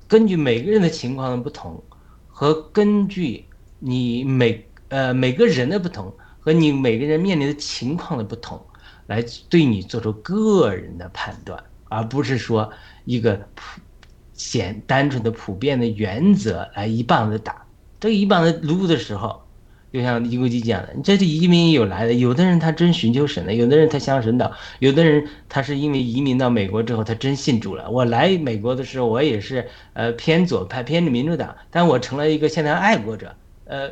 Speaker 1: 根据每个人的情况的不同，和根据你每呃每个人的不同，和你每个人面临的情况的不同，来对你做出个人的判断，而不是说一个普简单纯的普遍的原则来一棒子打。这一棒子撸的时候。就像伊国基讲的，你这是移民有来的，有的人他真寻求神的，有的人他向神祷，有的人他是因为移民到美国之后，他真信主了。我来美国的时候，我也是呃偏左派，偏民主党，但我成了一个现在爱国者，呃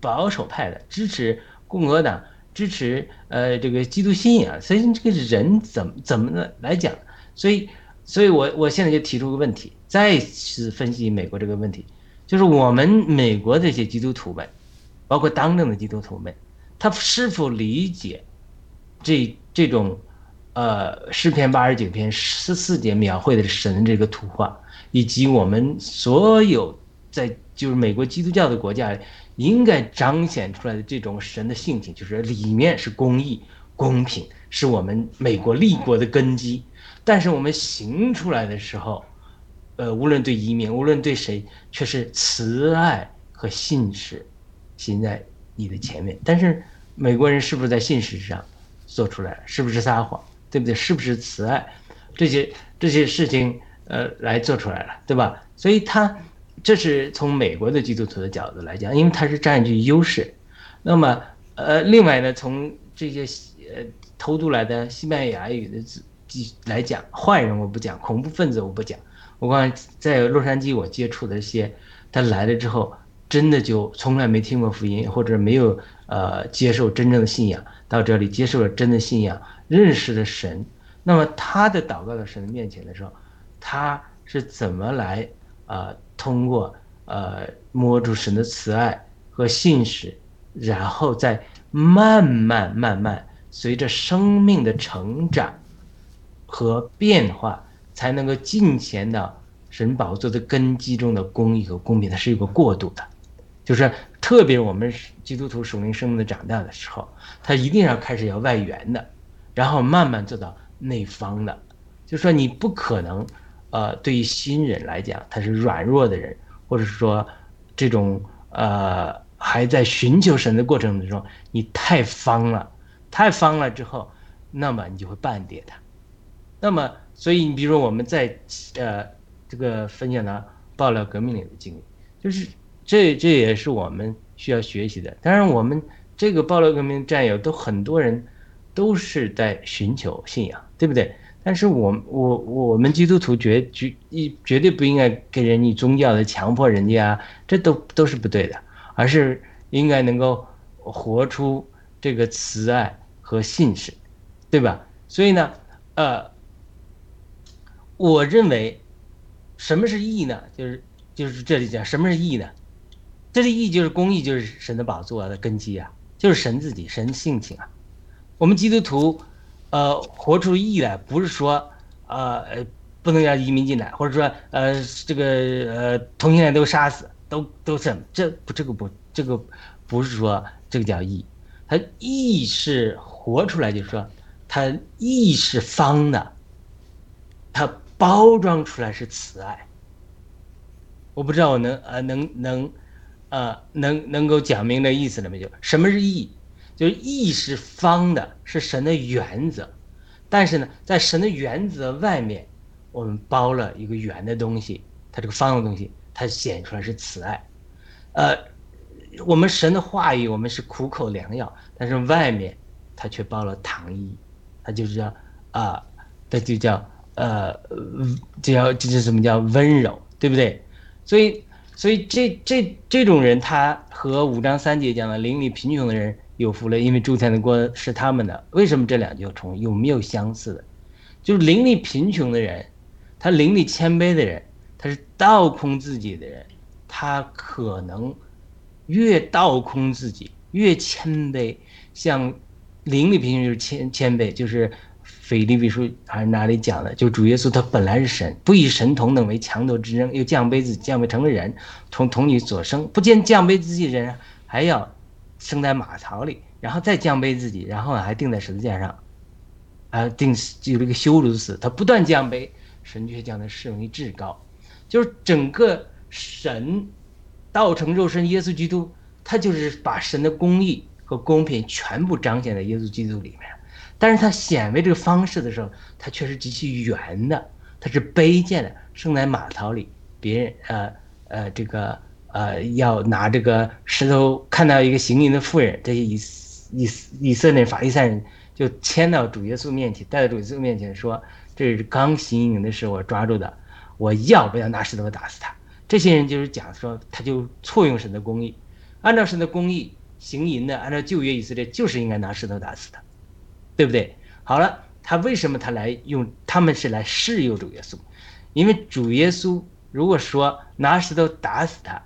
Speaker 1: 保守派的，支持共和党，支持呃这个基督信仰。所以这个人怎么怎么的来讲？所以，所以我我现在就提出个问题，再次分析美国这个问题，就是我们美国这些基督徒们。包括当政的基督徒们，他是否理解这这种呃诗篇八十九篇十四节描绘的神这个图画，以及我们所有在就是美国基督教的国家应该彰显出来的这种神的性情，就是里面是公义、公平，是我们美国立国的根基。但是我们行出来的时候，呃，无论对移民，无论对谁，却是慈爱和信实。行在你的前面，但是美国人是不是在信实上做出来了？是不是撒谎？对不对？是不是慈爱？这些这些事情，呃，来做出来了，对吧？所以他这是从美国的基督徒的角度来讲，因为他是占据优势。那么，呃，另外呢，从这些呃偷渡来的西班牙语的字来讲，坏人我不讲，恐怖分子我不讲。我刚才在洛杉矶我接触的一些，他来了之后。真的就从来没听过福音，或者没有呃接受真正的信仰，到这里接受了真的信仰，认识了神。那么他的祷告到神的面前的时候，他是怎么来啊？通过呃摸住神的慈爱和信使，然后再慢慢慢慢随着生命的成长和变化，才能够进前到神宝座的根基中的公义和公平，它是一个过渡的。就是特别我们基督徒属灵生命的长大的时候，他一定要开始要外援的，然后慢慢做到内方的。就说你不可能，呃，对于新人来讲，他是软弱的人，或者是说这种呃还在寻求神的过程当中，你太方了，太方了之后，那么你就会绊跌他。那么，所以你比如说我们在呃这个分享的，爆料革命里的经历，就是这这也是我们需要学习的。当然，我们这个爆料革命战友都很多人都是在寻求信仰，对不对？但是我我我们基督徒绝绝一绝对不应该给人以宗教的强迫人家，这都都是不对的，而是应该能够活出这个慈爱和信实，对吧？所以呢，呃，我认为什么是义呢？就是就是这里讲什么是义呢？这里义就是公义，就是神的宝座的根基啊，就是神自己，神性情啊。我们基督徒。呃，活出义来，不是说，呃，不能让移民进来，或者说，呃，这个呃同性恋都杀死，都都是这不这个不这个不是说这个叫义，他义是活出来，就是说，他义是方的，他包装出来是慈爱。我不知道我能呃能能，呃能能够讲明这意思了没有？什么是义？就是义是方的，是神的原则，但是呢，在神的原则外面，我们包了一个圆的东西，它这个方的东西，它显出来是慈爱。呃，我们神的话语，我们是苦口良药，但是外面它却包了糖衣，它就是叫啊，它就叫呃，叫这叫什么叫温柔，对不对？所以，所以这这这种人，他和五章三节讲的邻里贫穷的人。有福了，因为主天的国是他们的。为什么这两句重？有没有相似的？就是灵里贫穷的人，他灵里谦卑的人，他是倒空自己的人，他可能越倒空自己，越谦卑。像灵里贫穷就是谦谦卑，就是腓立比书还是哪里讲的？就主耶稣他本来是神，不以神同等为强夺之争，又降卑自己，降卑成为人，同同你所生，不见降卑自己人还要。生在马槽里，然后再降卑自己，然后还钉在十字架上，啊，钉有这个羞辱死。他不断降卑，神却将他视为至高。就是整个神道成肉身耶稣基督，他就是把神的公义和公平全部彰显在耶稣基督里面。但是他显为这个方式的时候，他却是极其圆的，他是卑贱的，生在马槽里，别人呃呃这个。呃，要拿这个石头看到一个行淫的妇人，这些以以以色列法利赛人就牵到主耶稣面前，带到主耶稣面前说：“这是刚行淫的时候我抓住的，我要不要拿石头打死他？”这些人就是讲说，他就错用神的公义，按照神的公义行淫的，按照旧约以色列就是应该拿石头打死他，对不对？好了，他为什么他来用？他们是来试诱主耶稣，因为主耶稣如果说拿石头打死他。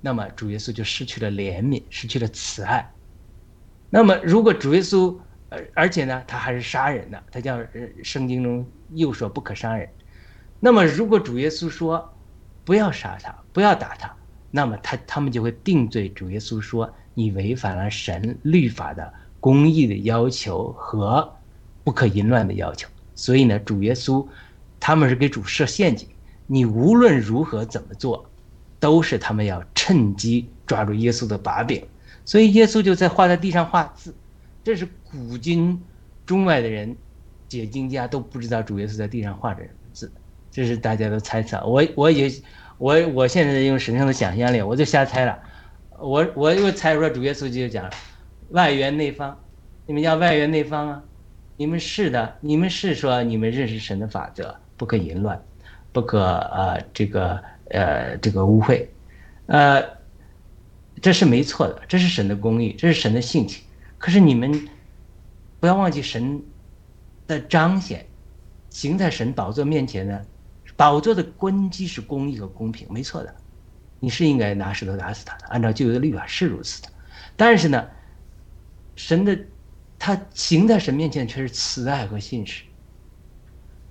Speaker 1: 那么主耶稣就失去了怜悯，失去了慈爱。那么如果主耶稣，呃，而且呢，他还是杀人的，他叫圣经中又说不可杀人。那么如果主耶稣说不要杀他，不要打他，那么他他们就会定罪主耶稣说你违反了神律法的公义的要求和不可淫乱的要求。所以呢，主耶稣他们是给主设陷阱，你无论如何怎么做。都是他们要趁机抓住耶稣的把柄，所以耶稣就在画在地上画字，这是古今中外的人解经家都不知道主耶稣在地上画着什么字，这是大家都猜测。我我也我我现在用神圣的想象力，我就瞎猜了。我我又猜出来主耶稣就讲外圆内方，你们叫外圆内方啊？你们是的，你们是说你们认识神的法则，不可淫乱，不可呃这个。呃，这个污秽，呃，这是没错的，这是神的公义，这是神的性情。可是你们不要忘记神的彰显，行在神宝座面前呢，宝座的根基是公义和公平，没错的。你是应该拿石头打死他的，按照旧约的律法是如此的。但是呢，神的他行在神面前却是慈爱和信实。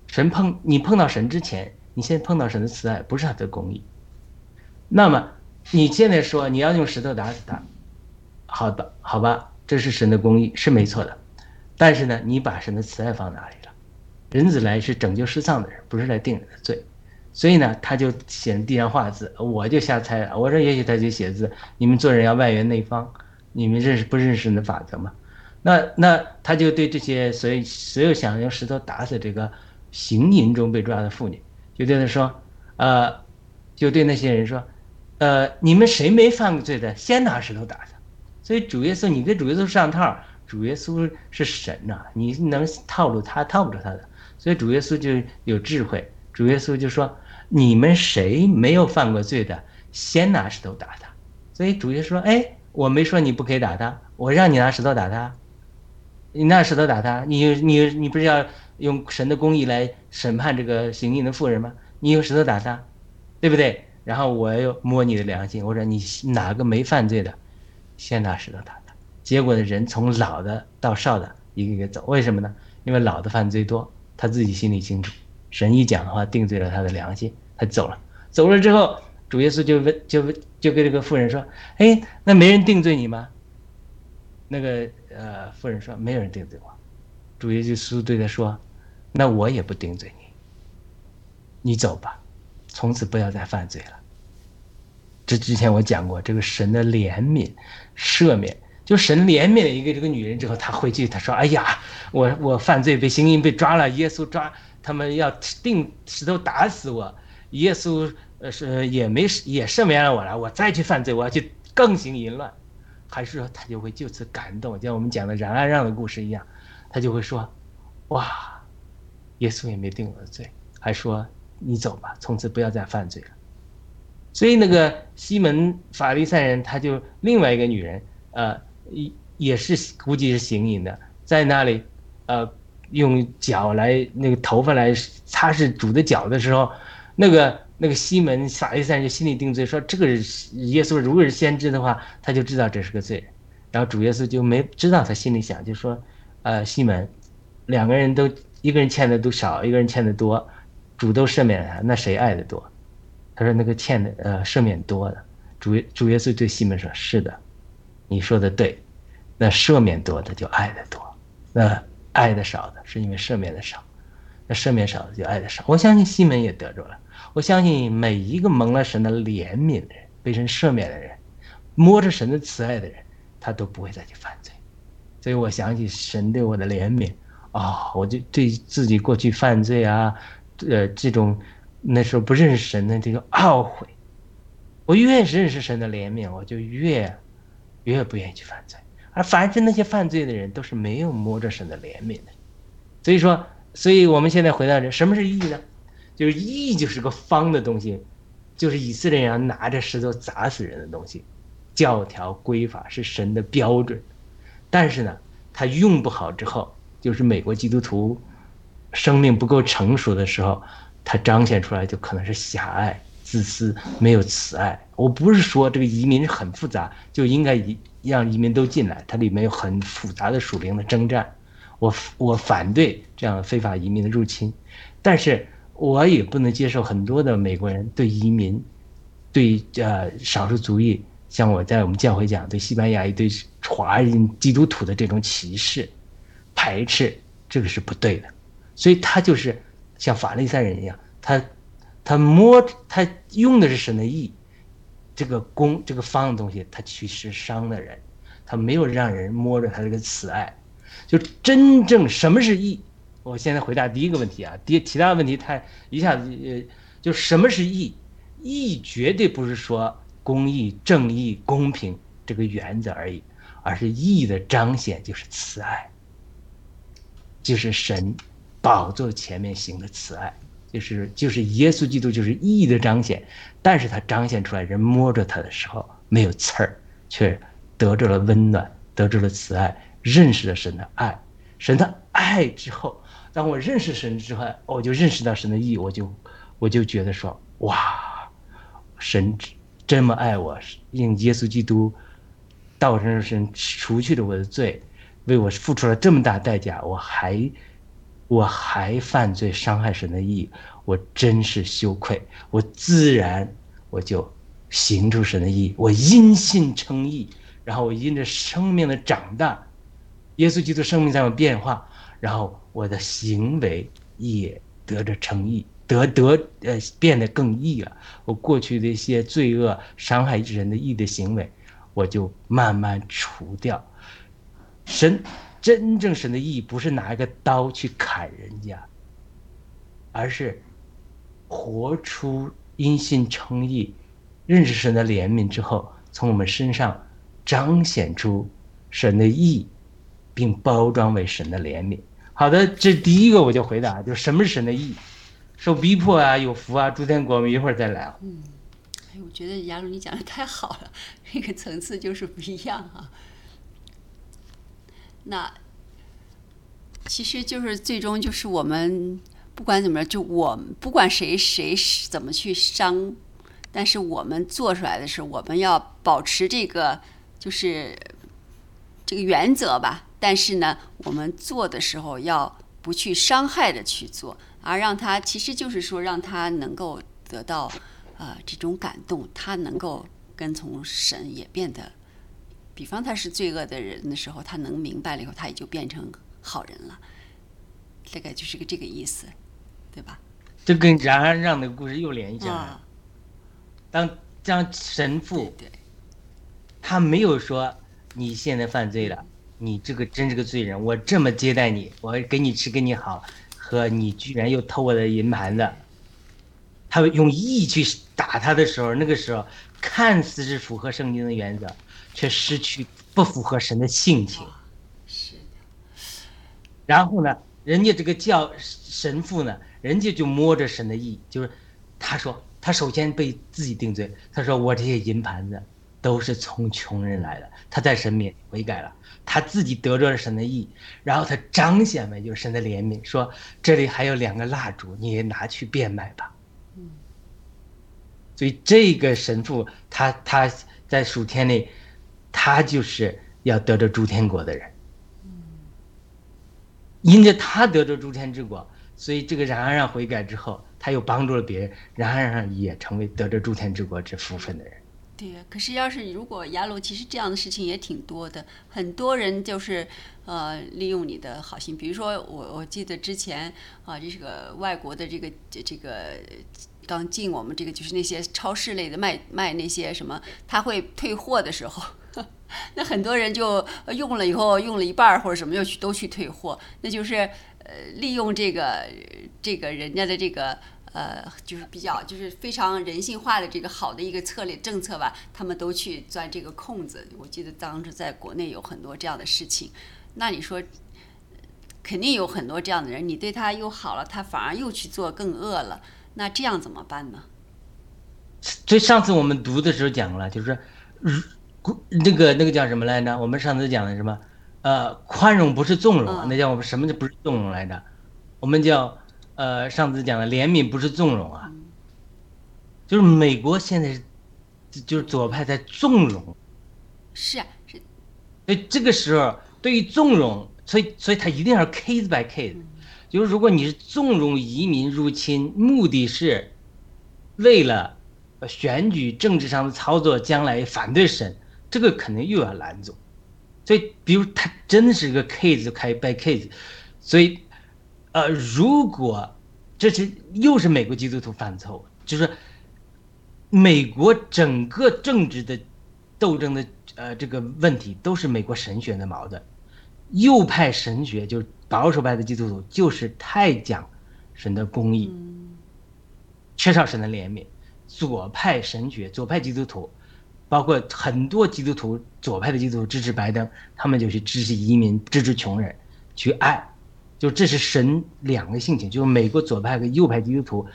Speaker 1: 神碰你碰到神之前。你现在碰到神的慈爱，不是他的公义。那么你现在说你要用石头打死他，好的，好吧，这是神的公义，是没错的。但是呢，你把神的慈爱放哪里了？人子来是拯救失丧的人，不是来定人的罪。所以呢，他就写地上画字，我就瞎猜了。我说也许他就写字，你们做人要外圆内方，你们认识不认识神的法则吗？那那他就对这些所有所有想用石头打死这个行淫中被抓的妇女。就对他说，呃，就对那些人说：“呃，你们谁没犯过罪的，先拿石头打他。”所以主耶稣，你跟主耶稣上套，主耶稣是神呐，你能套路他，套不住他的。所以主耶稣就有智慧，主耶稣就说：“你们谁没有犯过罪的，先拿石头打他。”所以主耶稣说：“哎，我没说你不可以打他，我让你拿石头打他，你拿石头打他，你你你不是要用神的公义来审判这个行淫的妇人吗？你用石头打他，对不对？然后我又摸你的良心，我说你哪个没犯罪的，先拿石头打他。结果的人从老的到少的一个一个走，为什么呢？因为老的犯罪多。”他自己心里清楚，神一讲的话定罪了他的良心，他走了。走了之后，主耶稣就问，就就跟这个妇人说：“哎，那没人定罪你吗？”那个呃，妇人说：“没有人定罪我。”主耶稣对他说：“那我也不顶嘴你，你走吧，从此不要再犯罪了。”这之前我讲过，这个神的怜悯、赦免。就神怜悯了一个这个女人之后，他回去他说：“哎呀，我我犯罪被行淫被抓了，耶稣抓他们要定石头打死我，耶稣呃是也没也赦免了我了，我再去犯罪，我要去更行淫乱，还是说他就会就此感动，就像我们讲的冉阿让的故事一样，他就会说，哇，耶稣也没定我的罪，还说你走吧，从此不要再犯罪了。所以那个西门法利赛人他就另外一个女人呃。也也是估计是行淫的，在那里，呃，用脚来那个头发来擦拭主的脚的时候，那个那个西门法利赛人就心里定罪，说这个耶稣如果是先知的话，他就知道这是个罪，然后主耶稣就没知道他心里想，就说，呃，西门，两个人都一个人欠的都少，一个人欠的多，主都赦免了他，那谁爱的多？他说那个欠的呃赦免多的，主主耶稣对西门说，是的。你说的对，那赦免多的就爱的多，那爱的少的是因为赦免的少，那赦免少的就爱的少。我相信西门也得着了，我相信每一个蒙了神的怜悯的人，被神赦免的人，摸着神的慈爱的人，他都不会再去犯罪。所以我想起神对我的怜悯啊，我就对自己过去犯罪啊，呃，这种那时候不认识神的这个懊悔。我越是认识神的怜悯，我就越。越不愿意去犯罪，而凡是那些犯罪的人，都是没有摸着神的怜悯的。所以说，所以我们现在回到这，什么是义呢？就是义就是个方的东西，就是以色列人拿着石头砸死人的东西。教条规法是神的标准，但是呢，他用不好之后，就是美国基督徒生命不够成熟的时候，他彰显出来就可能是狭隘。自私，没有慈爱。我不是说这个移民很复杂，就应该移让移民都进来，它里面有很复杂的属灵的征战。我我反对这样非法移民的入侵，但是我也不能接受很多的美国人对移民，对呃少数族裔，像我在我们教会讲对西班牙一堆华人基督徒的这种歧视、排斥，这个是不对的。所以他就是像法利赛人一样，他。他摸他用的是神的意，这个弓这个方的东西，他去是伤的人，他没有让人摸着他这个慈爱，就真正什么是义？我现在回答第一个问题啊，第其他问题太一下子呃，就什么是义？义绝对不是说公义、正义、公平这个原则而已，而是义的彰显就是慈爱，就是神宝座前面行的慈爱。就是就是耶稣基督就是义的彰显，但是他彰显出来，人摸着他的时候没有刺儿，却得着了温暖，得着了慈爱，认识了神的爱，神的爱之后，当我认识神之后，我就认识到神的义，我就我就觉得说，哇，神这么爱我，用耶稣基督道成肉身除去了我的罪，为我付出了这么大代价，我还。我还犯罪伤害神的意，我真是羞愧。我自然我就行出神的意，我因信称义，然后我因着生命的长大，耶稣基督生命在我变化，然后我的行为也得着称义，得得呃变得更义了。我过去的一些罪恶伤害人的义的行为，我就慢慢除掉。神。真正神的意义不是拿一个刀去砍人家，而是活出因信称义，认识神的怜悯之后，从我们身上彰显出神的义，并包装为神的怜悯。好的，这第一个我就回答，就是什么是神的义？受逼迫啊，有福啊，诸天国，我们一会儿再来。
Speaker 2: 嗯，哎，我觉得雅鲁你讲的太好了，这个层次就是不一样啊。那其实就是最终就是我们不管怎么着，就我不管谁谁怎么去伤，但是我们做出来的是我们要保持这个就是这个原则吧。但是呢，我们做的时候要不去伤害的去做，而让他其实就是说让他能够得到呃这种感动，他能够跟从神也变得。比方他是罪恶的人的时候，他能明白了以后，他也就变成好人了。大概就是个这个意思，对吧？
Speaker 1: 这跟冉阿让的故事又联系起来了。当当神父，
Speaker 2: 对，
Speaker 1: 他没有说你现在犯罪了，你这个真是个罪人。我这么接待你，我给你吃，给你好和，你居然又偷我的银盘子。他用义去打他的时候，那个时候看似是符合圣经的原则。却失去不符合神的性情，
Speaker 2: 是的。
Speaker 1: 然后呢，人家这个教神父呢，人家就摸着神的意，就是他说他首先被自己定罪，他说我这些银盘子都是从穷人来的，他在神面悔改了，他自己得着了神的意，然后他彰显为就是神的怜悯，说这里还有两个蜡烛，你也拿去变卖吧。
Speaker 2: 嗯。
Speaker 1: 所以这个神父他他在数天里。他就是要得着诸天国的人，因着他得着诸天之国，所以这个冉阿让悔改之后，他又帮助了别人，冉阿让也成为得着诸天之国之福分的人。
Speaker 2: 对呀，可是要是如果雅鲁，其实这样的事情也挺多的，很多人就是呃利用你的好心，比如说我我记得之前啊，这是个外国的这个这这个刚进我们这个就是那些超市类的卖卖那些什么，他会退货的时候。那很多人就用了以后用了一半或者什么又去都去退货，那就是呃利用这个这个人家的这个呃就是比较就是非常人性化的这个好的一个策略政策吧，他们都去钻这个空子。我记得当时在国内有很多这样的事情，那你说肯定有很多这样的人，你对他又好了，他反而又去做更恶了，那这样怎么办呢？
Speaker 1: 所以上次我们读的时候讲了，就是如。那个那个叫什么来着？我们上次讲的什么？呃，宽容不是纵容，那叫我们什么就不是纵容来着？我们叫呃，上次讲的怜悯不是纵容啊，就是美国现在是就是左派在纵容，
Speaker 2: 是啊，是。
Speaker 1: 所以这个时候对于纵容，所以所以他一定要 case by case，就是如果你是纵容移民入侵，目的是为了选举政治上的操作，将来反对神。这个肯定又要拦阻，所以，比如他真的是一个 case 开 by case，所以，呃，如果这是又是美国基督徒犯错，就是美国整个政治的斗争的呃这个问题都是美国神学的矛盾，右派神学就是保守派的基督徒就是太讲神的公义，缺少神的怜悯，左派神学左派基督徒。包括很多基督徒，左派的基督徒支持拜登，他们就去支持移民，支持穷人，去爱，就这是神两个性情，就是美国左派和右派基督徒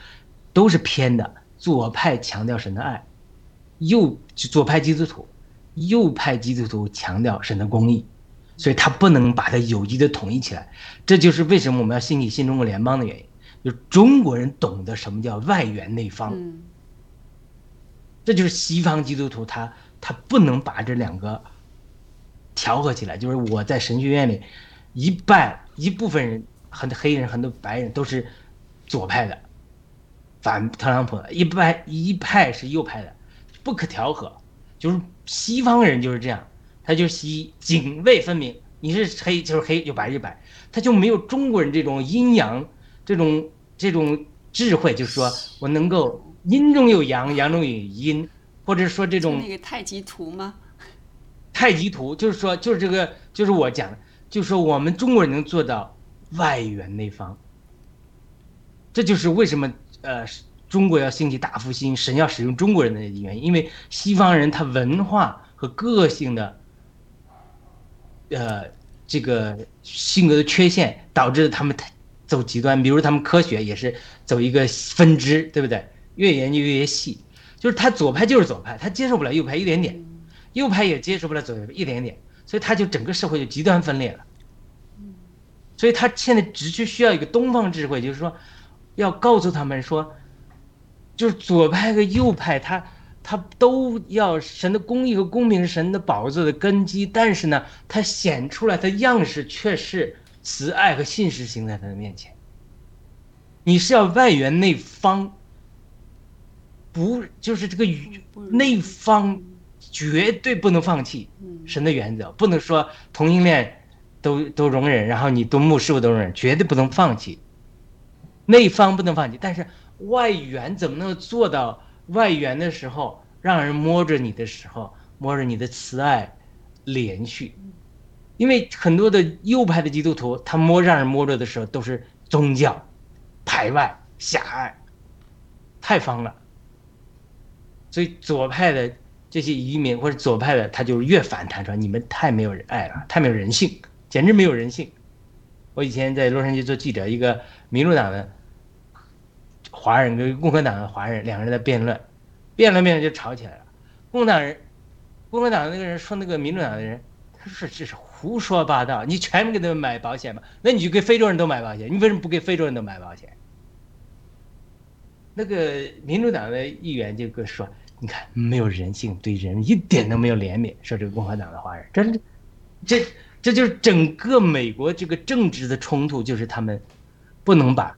Speaker 1: 都是偏的，左派强调神的爱，右左派基督徒，右派基督徒强调神的公义，所以他不能把它有机的统一起来，这就是为什么我们要兴起新中国联邦的原因，就中国人懂得什么叫外圆内方。这就是西方基督徒，他他不能把这两个调和起来。就是我在神学院里，一半一部分人，很多黑人，很多白人都是左派的，反特朗普；一派一派是右派的，不可调和。就是西方人就是这样，他就西泾渭分明，你是黑就是黑，就白就白，他就没有中国人这种阴阳这种这种智慧，就是说我能够。阴中有阳，阳中有阴，或者说这种
Speaker 2: 那个太极图吗？
Speaker 1: 太极图就是说，就是这个，就是我讲的，就是说我们中国人能做到外圆内方。这就是为什么呃，中国要兴起大复兴，神要使用中国人的原因，因为西方人他文化和个性的，呃，这个性格的缺陷，导致他们走极端。比如他们科学也是走一个分支，对不对？越研究越细，就是他左派就是左派，他接受不了右派一点点，右派也接受不了左派一点点，所以他就整个社会就极端分裂了。所以他现在只是需要一个东方智慧，就是说，要告诉他们说，就是左派和右派，他他都要神的公义和公平是神的宝座的根基，但是呢，他显出来的样式却是慈爱和信实行在他的面前。你是要外圆内方，不就是这个内方绝对不能放弃神的原则，不能说同性恋。都都容忍，然后你都牧师傅都容忍，绝对不能放弃。内方不能放弃，但是外援怎么能做到？外援的时候，让人摸着你的时候，摸着你的慈爱连续。因为很多的右派的基督徒，他摸让人摸着的时候，都是宗教排外狭隘，太方了。所以左派的这些移民或者左派的，他就越反弹说你们太没有人爱了，太没有人性。简直没有人性！我以前在洛杉矶做记者，一个民主党的华人跟共和党的华人两个人在辩论，辩论辩论就吵起来了。共党人、共和党的那个人说那个民主党的人，他说这是胡说八道，你全部给他们买保险吧？那你就给非洲人都买保险，你为什么不给非洲人都买保险？那个民主党的议员就跟说，你看没有人性，对人一点都没有怜悯。说这个共和党的华人，真的这。这就是整个美国这个政治的冲突，就是他们不能把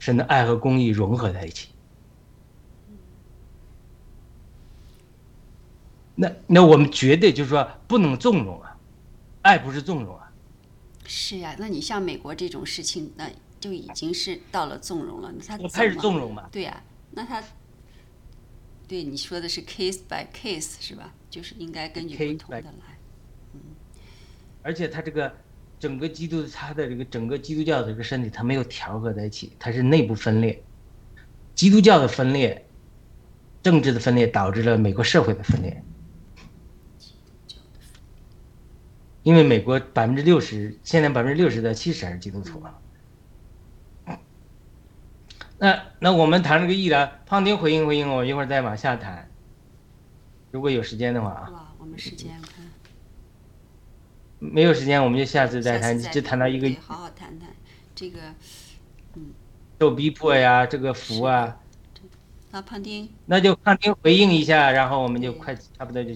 Speaker 1: 神的爱和公义融合在一起。那那我们绝对就是说不能纵容啊，爱不是纵容啊。
Speaker 2: 是呀，那你像美国这种事情，那就已经是到了纵容了。他
Speaker 1: 开始纵容嘛？
Speaker 2: 对呀，那他对你说的是 case by case 是吧？就是应该根据不同的来。
Speaker 1: 而且他这个整个基督他的这个整个基督教的这个身体，它没有调和在一起，它是内部分裂。基督教的分裂，政治的分裂，导致了美国社会的分裂。因为美国百分之六十，现在百分之六十到七十还是基督徒啊。那那我们谈这个医疗，胖丁回应回应，我一会儿再往下谈。如果有时间的话啊。
Speaker 2: 哇，我们时间看。
Speaker 1: 没有时间，我们就下次再谈，就谈到一个。
Speaker 2: 好好谈谈这个，嗯。
Speaker 1: 受逼迫呀，这个福啊。
Speaker 2: 啊，胖丁。
Speaker 1: 那就胖丁回应一下，然后我们就快差不多就。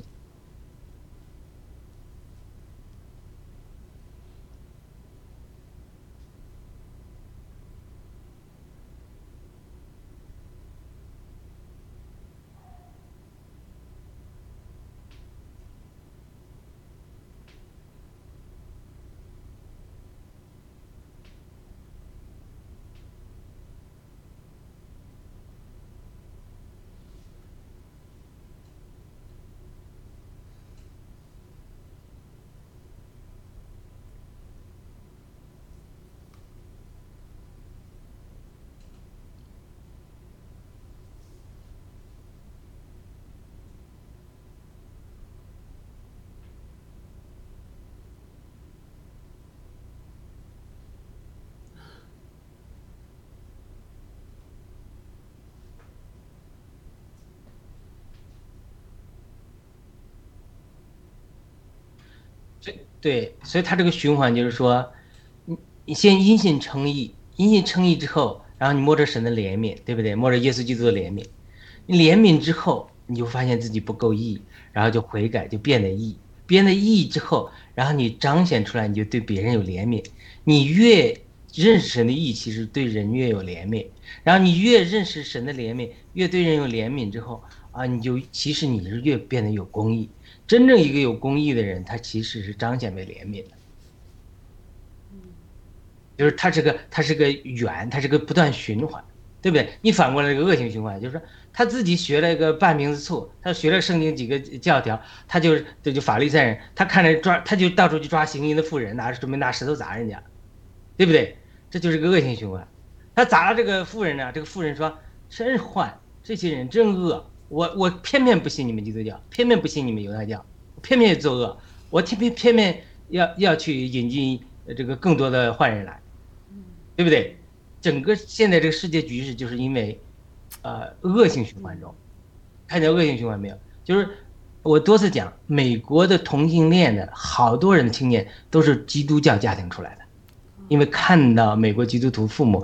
Speaker 1: 对，所以他这个循环就是说，你你先因信称义，因信称义之后，然后你摸着神的怜悯，对不对？摸着耶稣基督的怜悯，你怜悯之后，你就发现自己不够义，然后就悔改，就变得义，变得义之后，然后你彰显出来，你就对别人有怜悯。你越认识神的义，其实对人越有怜悯。然后你越认识神的怜悯，越对人有怜悯之后，啊，你就其实你是越变得有公义。真正一个有公义的人，他其实是彰显为怜悯的，就是他是个他是个圆，他是个不断循环，对不对？你反过来这个恶性循环，就是说他自己学了一个半瓶子醋，他学了圣经几个教条，他就这就法律赛人，他看着抓他就到处去抓行淫的妇人，拿准备拿石头砸人家，对不对？这就是个恶性循环。他砸了这个妇人呢，这个妇人说：“真坏，这些人真恶，我我偏偏不信你们基督教，偏偏不信你们犹太教，偏偏作恶，我偏偏偏偏要要去引进这个更多的坏人来，对不对？整个现在这个世界局势就是因为，呃，恶性循环中，看见恶性循环没有？就是我多次讲，美国的同性恋的好多人青年都是基督教家庭出来的，因为看到美国基督徒父母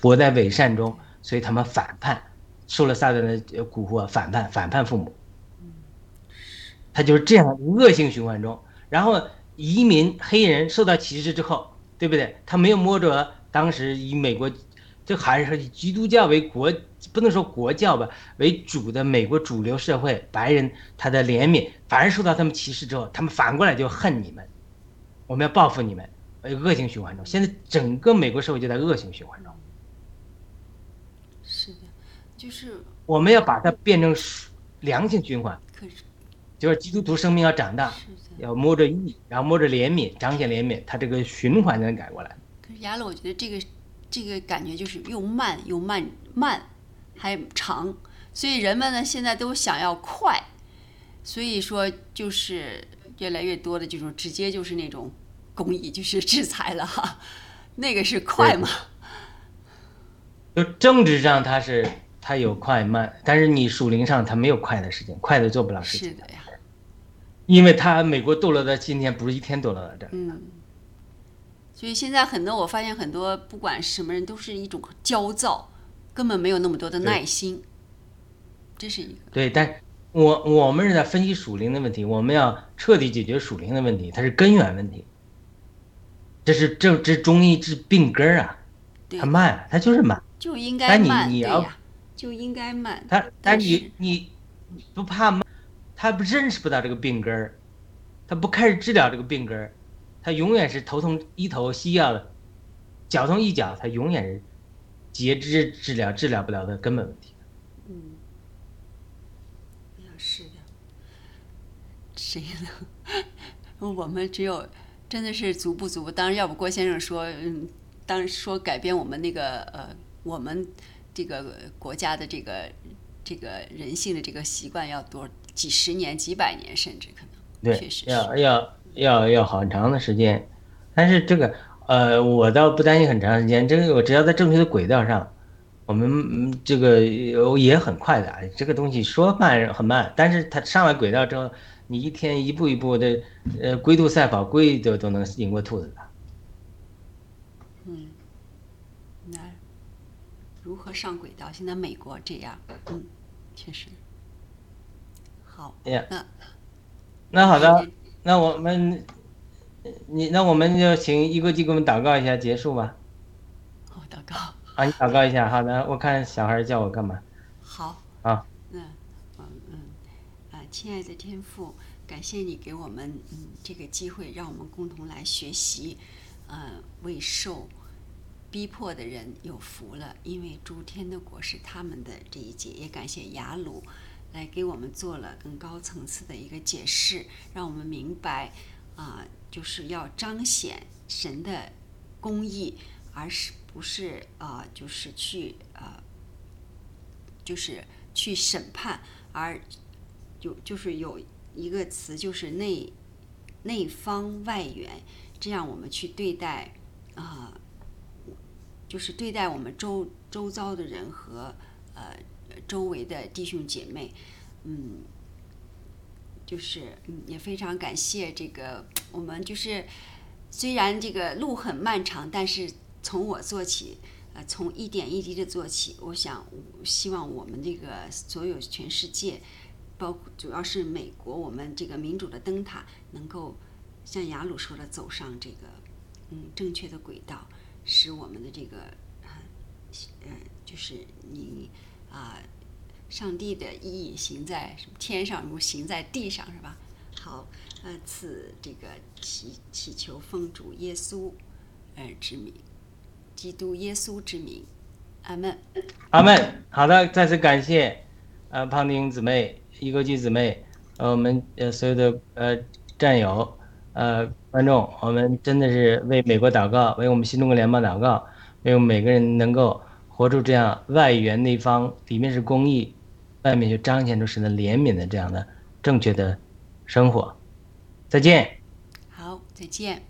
Speaker 1: 活在伪善中，所以他们反叛，受了撒旦的蛊惑，反叛反叛父母。他就是这样恶性循环中，然后移民黑人受到歧视之后，对不对？他没有摸着。当时以美国，这还是以基督教为国，不能说国教吧，为主的美国主流社会，白人他的怜悯，反而受到他们歧视之后，他们反过来就恨你们，我们要报复你们，恶性循环中。现在整个美国社会就在恶性循环中。
Speaker 2: 就是
Speaker 1: 我们要把它变成良性循环。
Speaker 2: 可是，
Speaker 1: 就是基督徒生命要长大，要摸着义，然后摸着怜悯，彰显怜悯，他这个循环才能改过来。
Speaker 2: 压了，我觉得这个这个感觉就是又慢又慢慢，还长，所以人们呢现在都想要快，所以说就是越来越多的这种直接就是那种公益，就是制裁了哈，那个是快嘛？
Speaker 1: 就政治上它是它有快慢，但是你属灵上它没有快的事情，快的做不了事情。
Speaker 2: 是的呀，
Speaker 1: 因为它美国堕落到今天不是一天堕落到这。
Speaker 2: 嗯。所以现在很多，我发现很多不管什么人都是一种焦躁，根本没有那么多的耐心。这是一个
Speaker 1: 对，但我我们是在分析属灵的问题，我们要彻底解决属灵的问题，它是根源问题。这是这这中医治病根儿啊，它慢，它就是慢，
Speaker 2: 就应该慢，
Speaker 1: 对
Speaker 2: 呀，就应该慢。
Speaker 1: 他但你你不怕慢，他不认识不到这个病根儿，他不开始治疗这个病根儿。他永远是头痛医头西药的，脚痛医脚，他永远是截肢治疗治疗不了的根本问题。
Speaker 2: 嗯，是的，谁呢？我们只有真的是足不足？当然，要不郭先生说，嗯，当说改变我们那个呃，我们这个国家的这个这个人性的这个习惯要多几十年、几百年，甚至可能，确实
Speaker 1: 要要。要要很长的时间，但是这个呃，我倒不担心很长时间。这个我只要在正确的轨道上，我们这个也很快的。这个东西说慢很慢，但是它上了轨道之后，你一天一步一步的，呃，龟兔赛跑，龟都都能赢过兔子的。
Speaker 2: 嗯，那如何上轨道？现在美国这样，嗯，确实好。
Speaker 1: 那那好的。那我们，你那我们就请一个记给我们祷告一下，结束吧。
Speaker 2: 好，祷告。
Speaker 1: 啊，你祷告一下。好的，我看小孩叫我干嘛？
Speaker 2: 好。
Speaker 1: 啊。
Speaker 2: 嗯，嗯嗯，啊，亲爱的天父，感谢你给我们嗯这个机会，让我们共同来学习，呃，为受逼迫的人有福了，因为诸天的国是他们的这一节。也感谢雅鲁。来给我们做了更高层次的一个解释，让我们明白，啊，就是要彰显神的公义，而是不是啊，就是去啊，就是去审判，而就就是有一个词，就是内内方外圆，这样我们去对待啊，就是对待我们周周遭的人和呃。周围的弟兄姐妹，嗯，就是嗯，也非常感谢这个我们就是虽然这个路很漫长，但是从我做起，呃，从一点一滴的做起，我想希望我们这个所有全世界，包括主要是美国，我们这个民主的灯塔能够像雅鲁说的走上这个嗯正确的轨道，使我们的这个呃就是你。啊，上帝的意义行在天上，如行在地上，是吧？好，呃，赐这个祈祈求奉主耶稣，呃之名，基督耶稣之名，阿门，
Speaker 1: 阿门。好的，再次感谢，呃，胖丁姊妹、一个基姊妹，呃，我们呃所有的呃战友、呃观众，我们真的是为美国祷告，为我们新中国联邦祷告，为我们每个人能够。活出这样外圆内方，里面是公益，外面就彰显出神的怜悯的这样的正确的生活。再见。
Speaker 2: 好，再见。